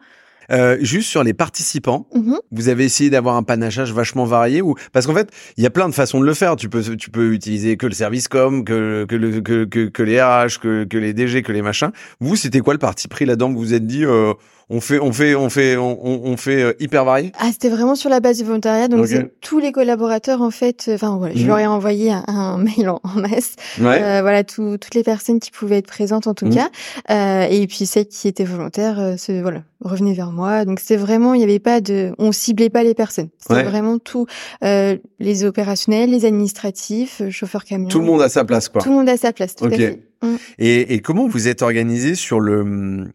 Speaker 1: Euh, juste sur les participants, mhm. vous avez essayé d'avoir un panachage vachement varié ou parce qu'en fait, il y a plein de façons de le faire. Tu peux tu peux utiliser que le service com, que que le, que, que, les RH, que que les DG, que les machins. Vous, c'était quoi le parti pris là-dedans Vous vous êtes dit euh, on fait, on fait, on fait, on, on fait euh, hyper varié.
Speaker 9: Ah, c'était vraiment sur la base du volontariat. Donc tous les collaborateurs, en fait, enfin voilà, je mhm. leur ai envoyé un, mail en, masse. Euh, voilà, toutes les personnes qui pouvaient être présentes en tout mhm. cas. Euh, et puis celles qui étaient volontaires, euh, voilà, revenaient vers moi. Donc c'était vraiment, il n'y avait pas de, on ciblait pas les personnes. C'était vraiment tout, euh, les opérationnels, les administratifs, chauffeurs camions.
Speaker 1: Tout le monde à sa place, quoi.
Speaker 9: Tout le monde à sa place. Tout à fait.
Speaker 1: Mm. Et, et comment vous êtes organisé sur le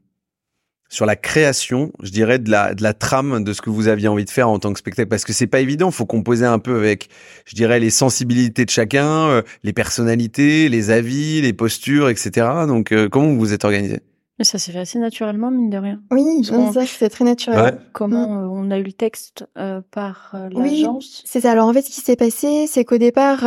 Speaker 1: sur la création, je dirais, de la, de la trame de ce que vous aviez envie de faire en tant que spectacle Parce que c'est pas évident, faut composer un peu avec, je dirais, les sensibilités de chacun, euh, les personnalités, les avis, les postures, etc. Donc, euh, comment vous vous êtes organisé?
Speaker 10: Mais ça s'est fait assez naturellement, mine de rien.
Speaker 9: Oui, ça c'est très naturel.
Speaker 10: Comment mm. euh, on a eu le texte euh, par euh, l'agence
Speaker 9: oui, c'est ça. Alors en fait, ce qui s'est passé, c'est qu'au départ,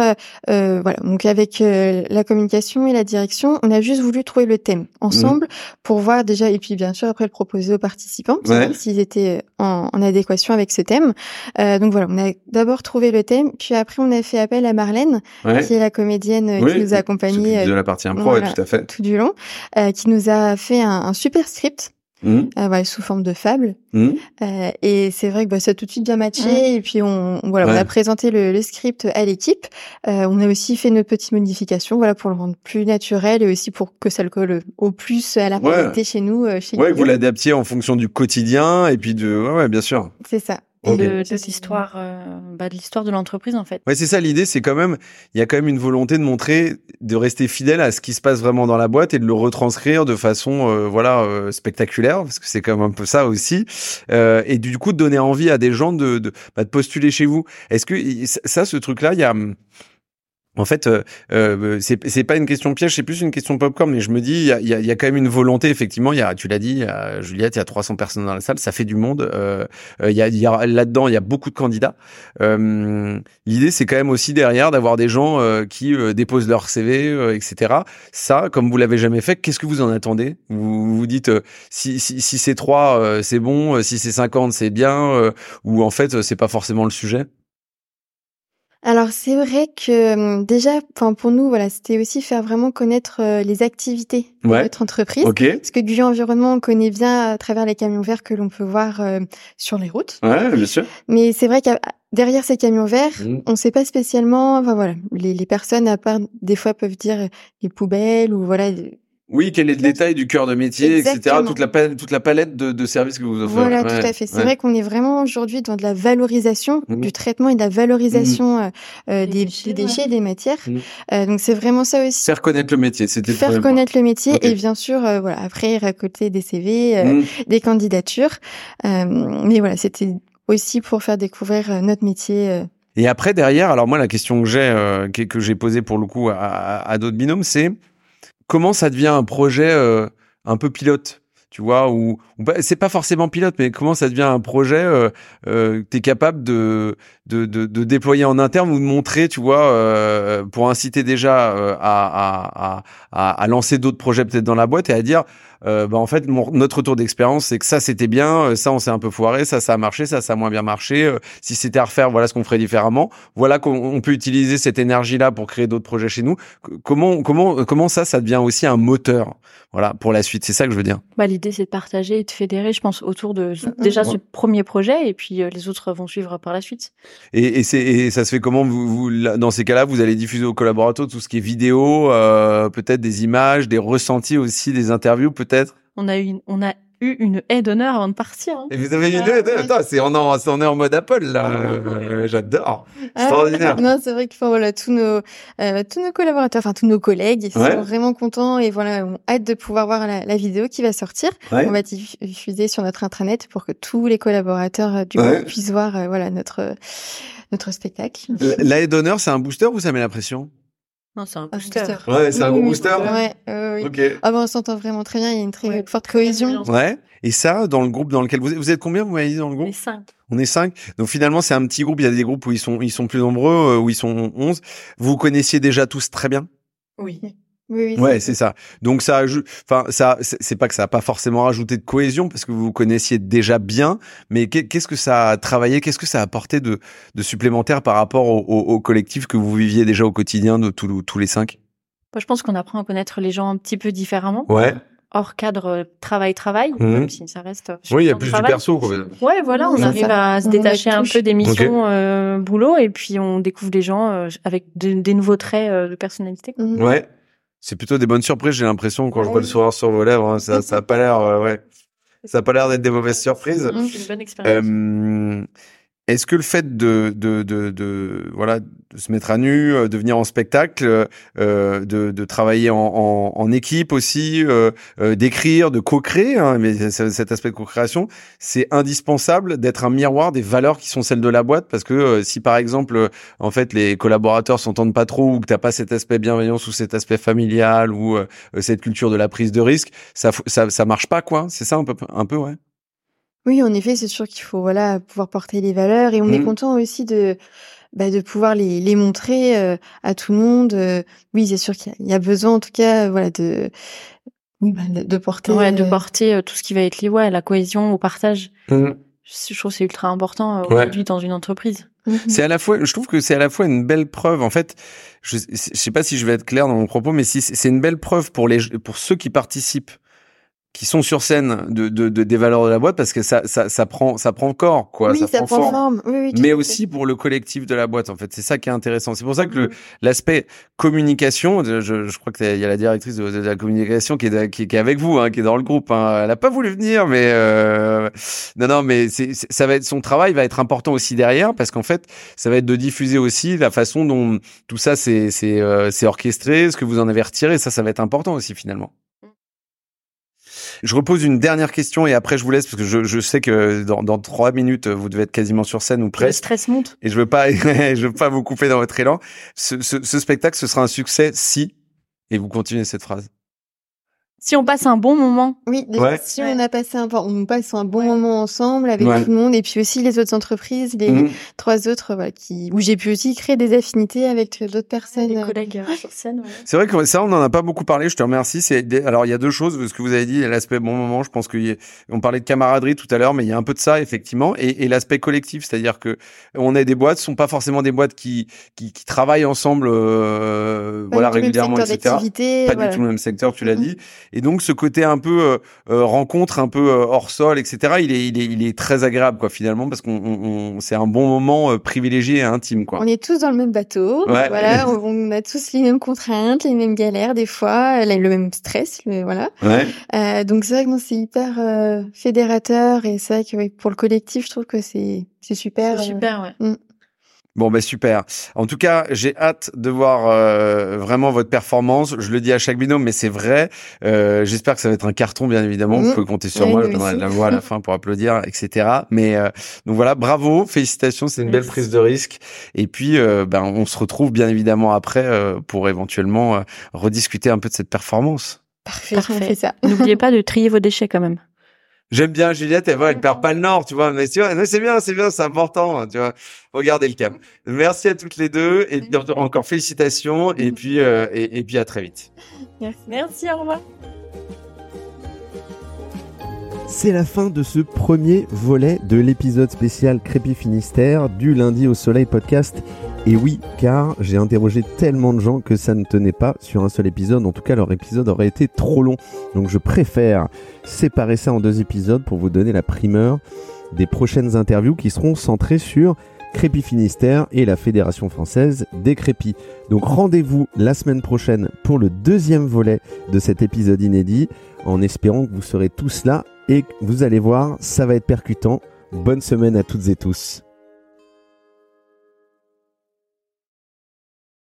Speaker 9: euh, voilà, donc avec la communication et la direction, on a juste voulu trouver le thème ensemble pour voir déjà, et puis bien sûr après le proposer aux participants, s'ils étaient en, en, adéquation avec ce thème. donc voilà, on a d'abord trouvé le thème, puis après on a fait appel à Marlène, qui est la comédienne qui nous a accompagnés
Speaker 1: de la partie impro, tout à fait,
Speaker 9: tout du long, qui nous a fait un, super script. Mmh. Euh, voilà, sous forme de fable. Mmh. Euh, et c'est vrai que bah, ça a tout de suite bien matché. Mmh. Et puis on, voilà, on a présenté le, le script à l'équipe. Euh, on a aussi fait nos petites modifications, voilà, pour le rendre plus naturel et aussi pour que ça le colle au plus à la réalité chez nous. Euh, chez
Speaker 1: ouais, vous l'adaptiez en fonction du quotidien et puis de, ouais, ouais bien sûr.
Speaker 9: C'est ça
Speaker 10: de, l'histoire euh, bah, de l'histoire de l'entreprise en fait.
Speaker 1: Ouais, c'est ça l'idée, c'est quand même il y a quand même une volonté de montrer de rester fidèle à ce qui se passe vraiment dans la boîte et de le retranscrire de façon euh, voilà euh, spectaculaire parce que c'est quand même un peu ça aussi et du coup de donner envie à des gens de de, bah, de postuler chez vous. Est-ce que ça ce truc là, il y a en fait, euh, euh, c'est pas une question piège, c'est plus une question popcorn. Mais je me dis, il y a, y a, quand même une volonté. Effectivement, y a, tu l'as dit, Juliette, il y a 300 personnes dans la salle, ça fait du monde. Euh, euh y a, y a là-dedans, il y a beaucoup de candidats. Euh, L'idée, c'est quand même aussi derrière d'avoir des gens qui déposent leur CV, etc. Ça, comme vous l'avez jamais fait, qu'est-ce que vous en attendez? Vous vous dites, si, si, si c'est 3, c'est bon. Si c'est 50, c'est bien. ou en fait, c'est pas forcément le sujet?
Speaker 9: Alors c'est vrai que hum, déjà, enfin pour nous, voilà, c'était aussi faire vraiment connaître euh, les activités de notre entreprise. Parce que Guyot Environnement, on connaît bien à travers les camions verts que l'on peut voir euh, sur les routes.
Speaker 1: Ouais, bien sûr.
Speaker 9: Mais c'est vrai qu'à derrière ces camions verts, mmh. on ne sait pas spécialement. Enfin voilà, les, les, personnes à part des fois peuvent dire les poubelles ou voilà
Speaker 1: oui, quel est le détail du cœur de métier, etc. Toute la, palette, toute la palette de, de, services que vous offrez.
Speaker 9: Voilà, tout à fait. C'est vrai qu'on est vraiment aujourd'hui dans de la valorisation mmh. du traitement et de la valorisation mmh. euh, euh des, déchets, des, déchets des matières. Mmh. Euh, donc c'est vraiment ça aussi.
Speaker 1: Faire connaître le métier, c'était
Speaker 9: faire connaître le métier et bien sûr, euh, voilà, après récolter des CV, euh, des candidatures. mais voilà, c'était aussi pour faire découvrir notre métier.
Speaker 1: Et après derrière, alors moi la question que j'ai que j'ai posée pour le coup à, à d'autres binômes, c'est comment ça devient un projet euh, un peu pilote tu vois, ou, c'est pas forcément pilote, mais comment ça devient un projet euh, euh, que tu es capable de, de, de, déployer en interne ou de montrer, tu vois, euh, pour inciter déjà euh, à, à, à, à, lancer d'autres projets peut-être dans la boîte et à dire, euh, bah en fait, mon, notre retour d'expérience, c'est que ça c'était bien, ça on s'est un peu foiré, ça ça a marché, ça ça a moins bien marché. si c'était à refaire, voilà ce qu'on ferait différemment. Voilà qu'on peut utiliser cette énergie-là pour créer d'autres projets chez nous. Comment comment comment ça, ça devient aussi un moteur, voilà, pour la suite? C'est ça que je veux dire.
Speaker 10: Bah l'idée c'est de partager et de fédérer, je pense, autour de déjà ce premier projet et puis les autres vont suivre par la suite.
Speaker 1: Et, et, et ça se fait comment? Vous, vous Dans ces cas-là, vous allez diffuser aux collaborateurs tout ce qui est vidéo, euh, peut-être des images, des ressentis aussi, des interviews, peut-être.
Speaker 10: On a eu, on a eu une haie d'honneur avant de partir. Hein.
Speaker 1: Et vous avez eu une haie d'honneur c'est on, en, on est en mode Apple là. Euh, j'adore.
Speaker 9: Ah, extraordinaire. non, c'est vrai voilà tous nos euh, tous nos collaborateurs, enfin tous nos collègues, ils sont vraiment contents et voilà, on hâte de pouvoir voir la, la vidéo qui va sortir. On va diffuser sur notre intranet pour que tous les collaborateurs euh, du groupe puissent voir euh, voilà notre notre spectacle.
Speaker 1: La haie d'honneur, c'est un booster ou ça met la pression?
Speaker 10: Non, c'est un booster.
Speaker 1: Ouais, c'est un gros booster.
Speaker 9: Ouais, euh, oui. Ok. Ah bon, on s'entend vraiment très bien. Il y a une très forte cohésion.
Speaker 1: Ouais. Et ça, dans le groupe dans lequel vous êtes, vous êtes combien vous m'avez dit dans le groupe On
Speaker 10: est cinq.
Speaker 1: On est cinq. Donc finalement, c'est un petit groupe. Il y a des groupes où ils sont ils sont plus nombreux, euh, où ils sont onze. Vous connaissiez déjà tous très bien.
Speaker 9: Oui.
Speaker 1: Oui, oui, ouais, c'est ça. Donc ça ajoute, enfin ça, c'est pas que ça a pas forcément rajouté de cohésion parce que vous vous connaissiez déjà bien, mais qu'est-ce que ça a travaillé, qu'est-ce que ça a apporté de, de supplémentaire par rapport au, au, collectif que vous viviez déjà au quotidien de tous, tous les cinq?
Speaker 10: Moi, je pense qu'on apprend à connaître les gens un petit peu différemment.
Speaker 1: Ouais.
Speaker 10: Hors cadre travail-travail, mmh. même si ça reste.
Speaker 1: Oui, il y a plus du perso. Quoi.
Speaker 10: Ouais, voilà, on arrive à se détacher un peu des missions euh, boulot et puis on découvre les gens euh, avec des nouveaux traits euh, de personnalité.
Speaker 1: Mmh. Ouais c'est plutôt des bonnes surprises. J'ai l'impression quand je vois le sourire sur vos lèvres, hein, ça, ça a pas l'air, euh, ouais, ça a pas l'air d'être des mauvaises surprises.
Speaker 10: C'est une bonne expérience. Euh,
Speaker 1: est-ce que le fait de, de, de, de, voilà de se mettre à nu, euh, de venir en spectacle, euh, de, de travailler en, en, en équipe aussi, euh, euh d'écrire, de co-créer, hein, mais cet aspect de co-création, c'est indispensable d'être un miroir des valeurs qui sont celles de la boîte, parce que euh, si par exemple en fait les collaborateurs s'entendent pas trop ou que t'as pas cet aspect bienveillance ou cet aspect familial ou cette culture de la prise de risque, ça ça, ça marche pas quoi. C'est ça un peu un peu ouais.
Speaker 9: Oui, en effet, c'est sûr qu'il faut voilà pouvoir porter les valeurs et on est mmh. content aussi de bah, de pouvoir les, les montrer euh, à tout le monde. Euh, oui, c'est sûr qu'il y, a besoin, en tout cas, voilà, de bah, de porter
Speaker 10: ouais, de euh, porter tout ce qui va être lié ouais, la cohésion au partage. Mmh. Je trouve c'est ultra important aujourd'hui dans une entreprise.
Speaker 1: Mmh. C'est à la fois, je trouve que c'est à la fois une belle preuve. En fait, je, je sais pas si je vais être clair dans mon propos, mais si c'est une belle preuve pour les pour ceux qui participent qui sont sur scène de, de, de, des valeurs de la boîte parce que ça, ça, ça prend ça prend corps quoi
Speaker 9: oui, ça, prend, forme, Oui, oui,
Speaker 1: mais aussi pour le collectif de la boîte en fait. C'est ça qui est intéressant. C'est pour ça que le l'aspect communication je, je crois qu'il y a la directrice de, la communication qui est, qui, est avec vous hein, qui est dans le groupe hein. elle a pas voulu venir mais euh... non non mais c'est ça va être son travail va être important aussi derrière parce qu'en fait ça va être de diffuser aussi la façon dont tout ça c'est c'est euh, orchestré ce que vous en avez retiré. Ça ça va être important aussi finalement je repose une dernière question et après je vous laisse parce que je, je sais que dans, dans trois minutes vous devez être quasiment sur scène ou presque.
Speaker 10: Le stress monte.
Speaker 1: Et je veux pas, je veux pas vous couper dans votre élan. Ce, ce, ce spectacle, ce sera un succès si, et vous continuez cette phrase
Speaker 10: si on passe un bon moment.
Speaker 9: Oui, si on a passé un, on passe un bon moment ensemble avec tout le monde et puis aussi les autres entreprises, les mmh. trois autres, voilà, qui, où j'ai pu aussi créer des affinités avec d'autres personnes. Des
Speaker 10: collègues euh, sur scène.
Speaker 1: C'est vrai que ça, on n'en a pas beaucoup parlé. Je te remercie. C'est alors il y a deux choses. Ce que vous avez dit, l'aspect bon moment. Je pense qu'on parlait de camaraderie tout à l'heure, mais il y a un peu de ça effectivement, et, et l'aspect collectif, c'est-à-dire que on est des boîtes, ce sont pas forcément des boîtes qui qui, qui travaillent ensemble, euh, voilà régulièrement, etc. Pas du tout le même secteur, tu l'as mmh. dit. Et donc ce côté un peu euh, euh, rencontre, un peu euh, hors sol, etc. Il est, il est, il est très agréable quoi finalement parce qu'on, c'est un bon moment privilégié et intime quoi.
Speaker 9: On est tous dans le même bateau, voilà, on, a tous les mêmes contraintes, les mêmes galères des fois, le même stress, voilà. donc c'est vrai que c'est hyper fédérateur et c'est vrai que pour le collectif, je trouve que c'est c'est super.
Speaker 10: C'est super, ouais. Mm.
Speaker 1: Bon, ben super. En tout cas, j'ai hâte de voir euh, vraiment votre performance. Je le dis à chaque binôme, mais c'est vrai. Euh, J'espère que ça va être un carton, bien évidemment. Vous mmh. pouvez compter sur moi. Je donnerai la voix à la fin pour applaudir, etc. Mais euh, donc voilà, bravo, félicitations. C'est une belle prise de risque. Et puis, euh, ben, on se retrouve bien évidemment après euh, pour éventuellement rediscuter un peu de cette performance.
Speaker 9: Parfait. Parfait. ça.
Speaker 10: N'oubliez pas de trier vos déchets quand même.
Speaker 1: J'aime bien Juliette, elle, elle perd pas le nord, tu vois. Mais c'est bien, c'est bien, c'est important, hein, tu vois. Regardez le cap. Merci à toutes les deux et encore félicitations et puis euh, et, et puis à très vite.
Speaker 10: Merci, Merci au revoir.
Speaker 1: C'est la fin de ce premier volet de l'épisode spécial Crépy Finistère du lundi au soleil podcast. Et oui, car j'ai interrogé tellement de gens que ça ne tenait pas sur un seul épisode. En tout cas, leur épisode aurait été trop long. Donc je préfère séparer ça en deux épisodes pour vous donner la primeur des prochaines interviews qui seront centrées sur Crépy Finistère et la Fédération française des crépis. Donc rendez-vous la semaine prochaine pour le deuxième volet de cet épisode inédit, en espérant que vous serez tous là et vous allez voir, ça va être percutant. Bonne semaine à toutes et tous.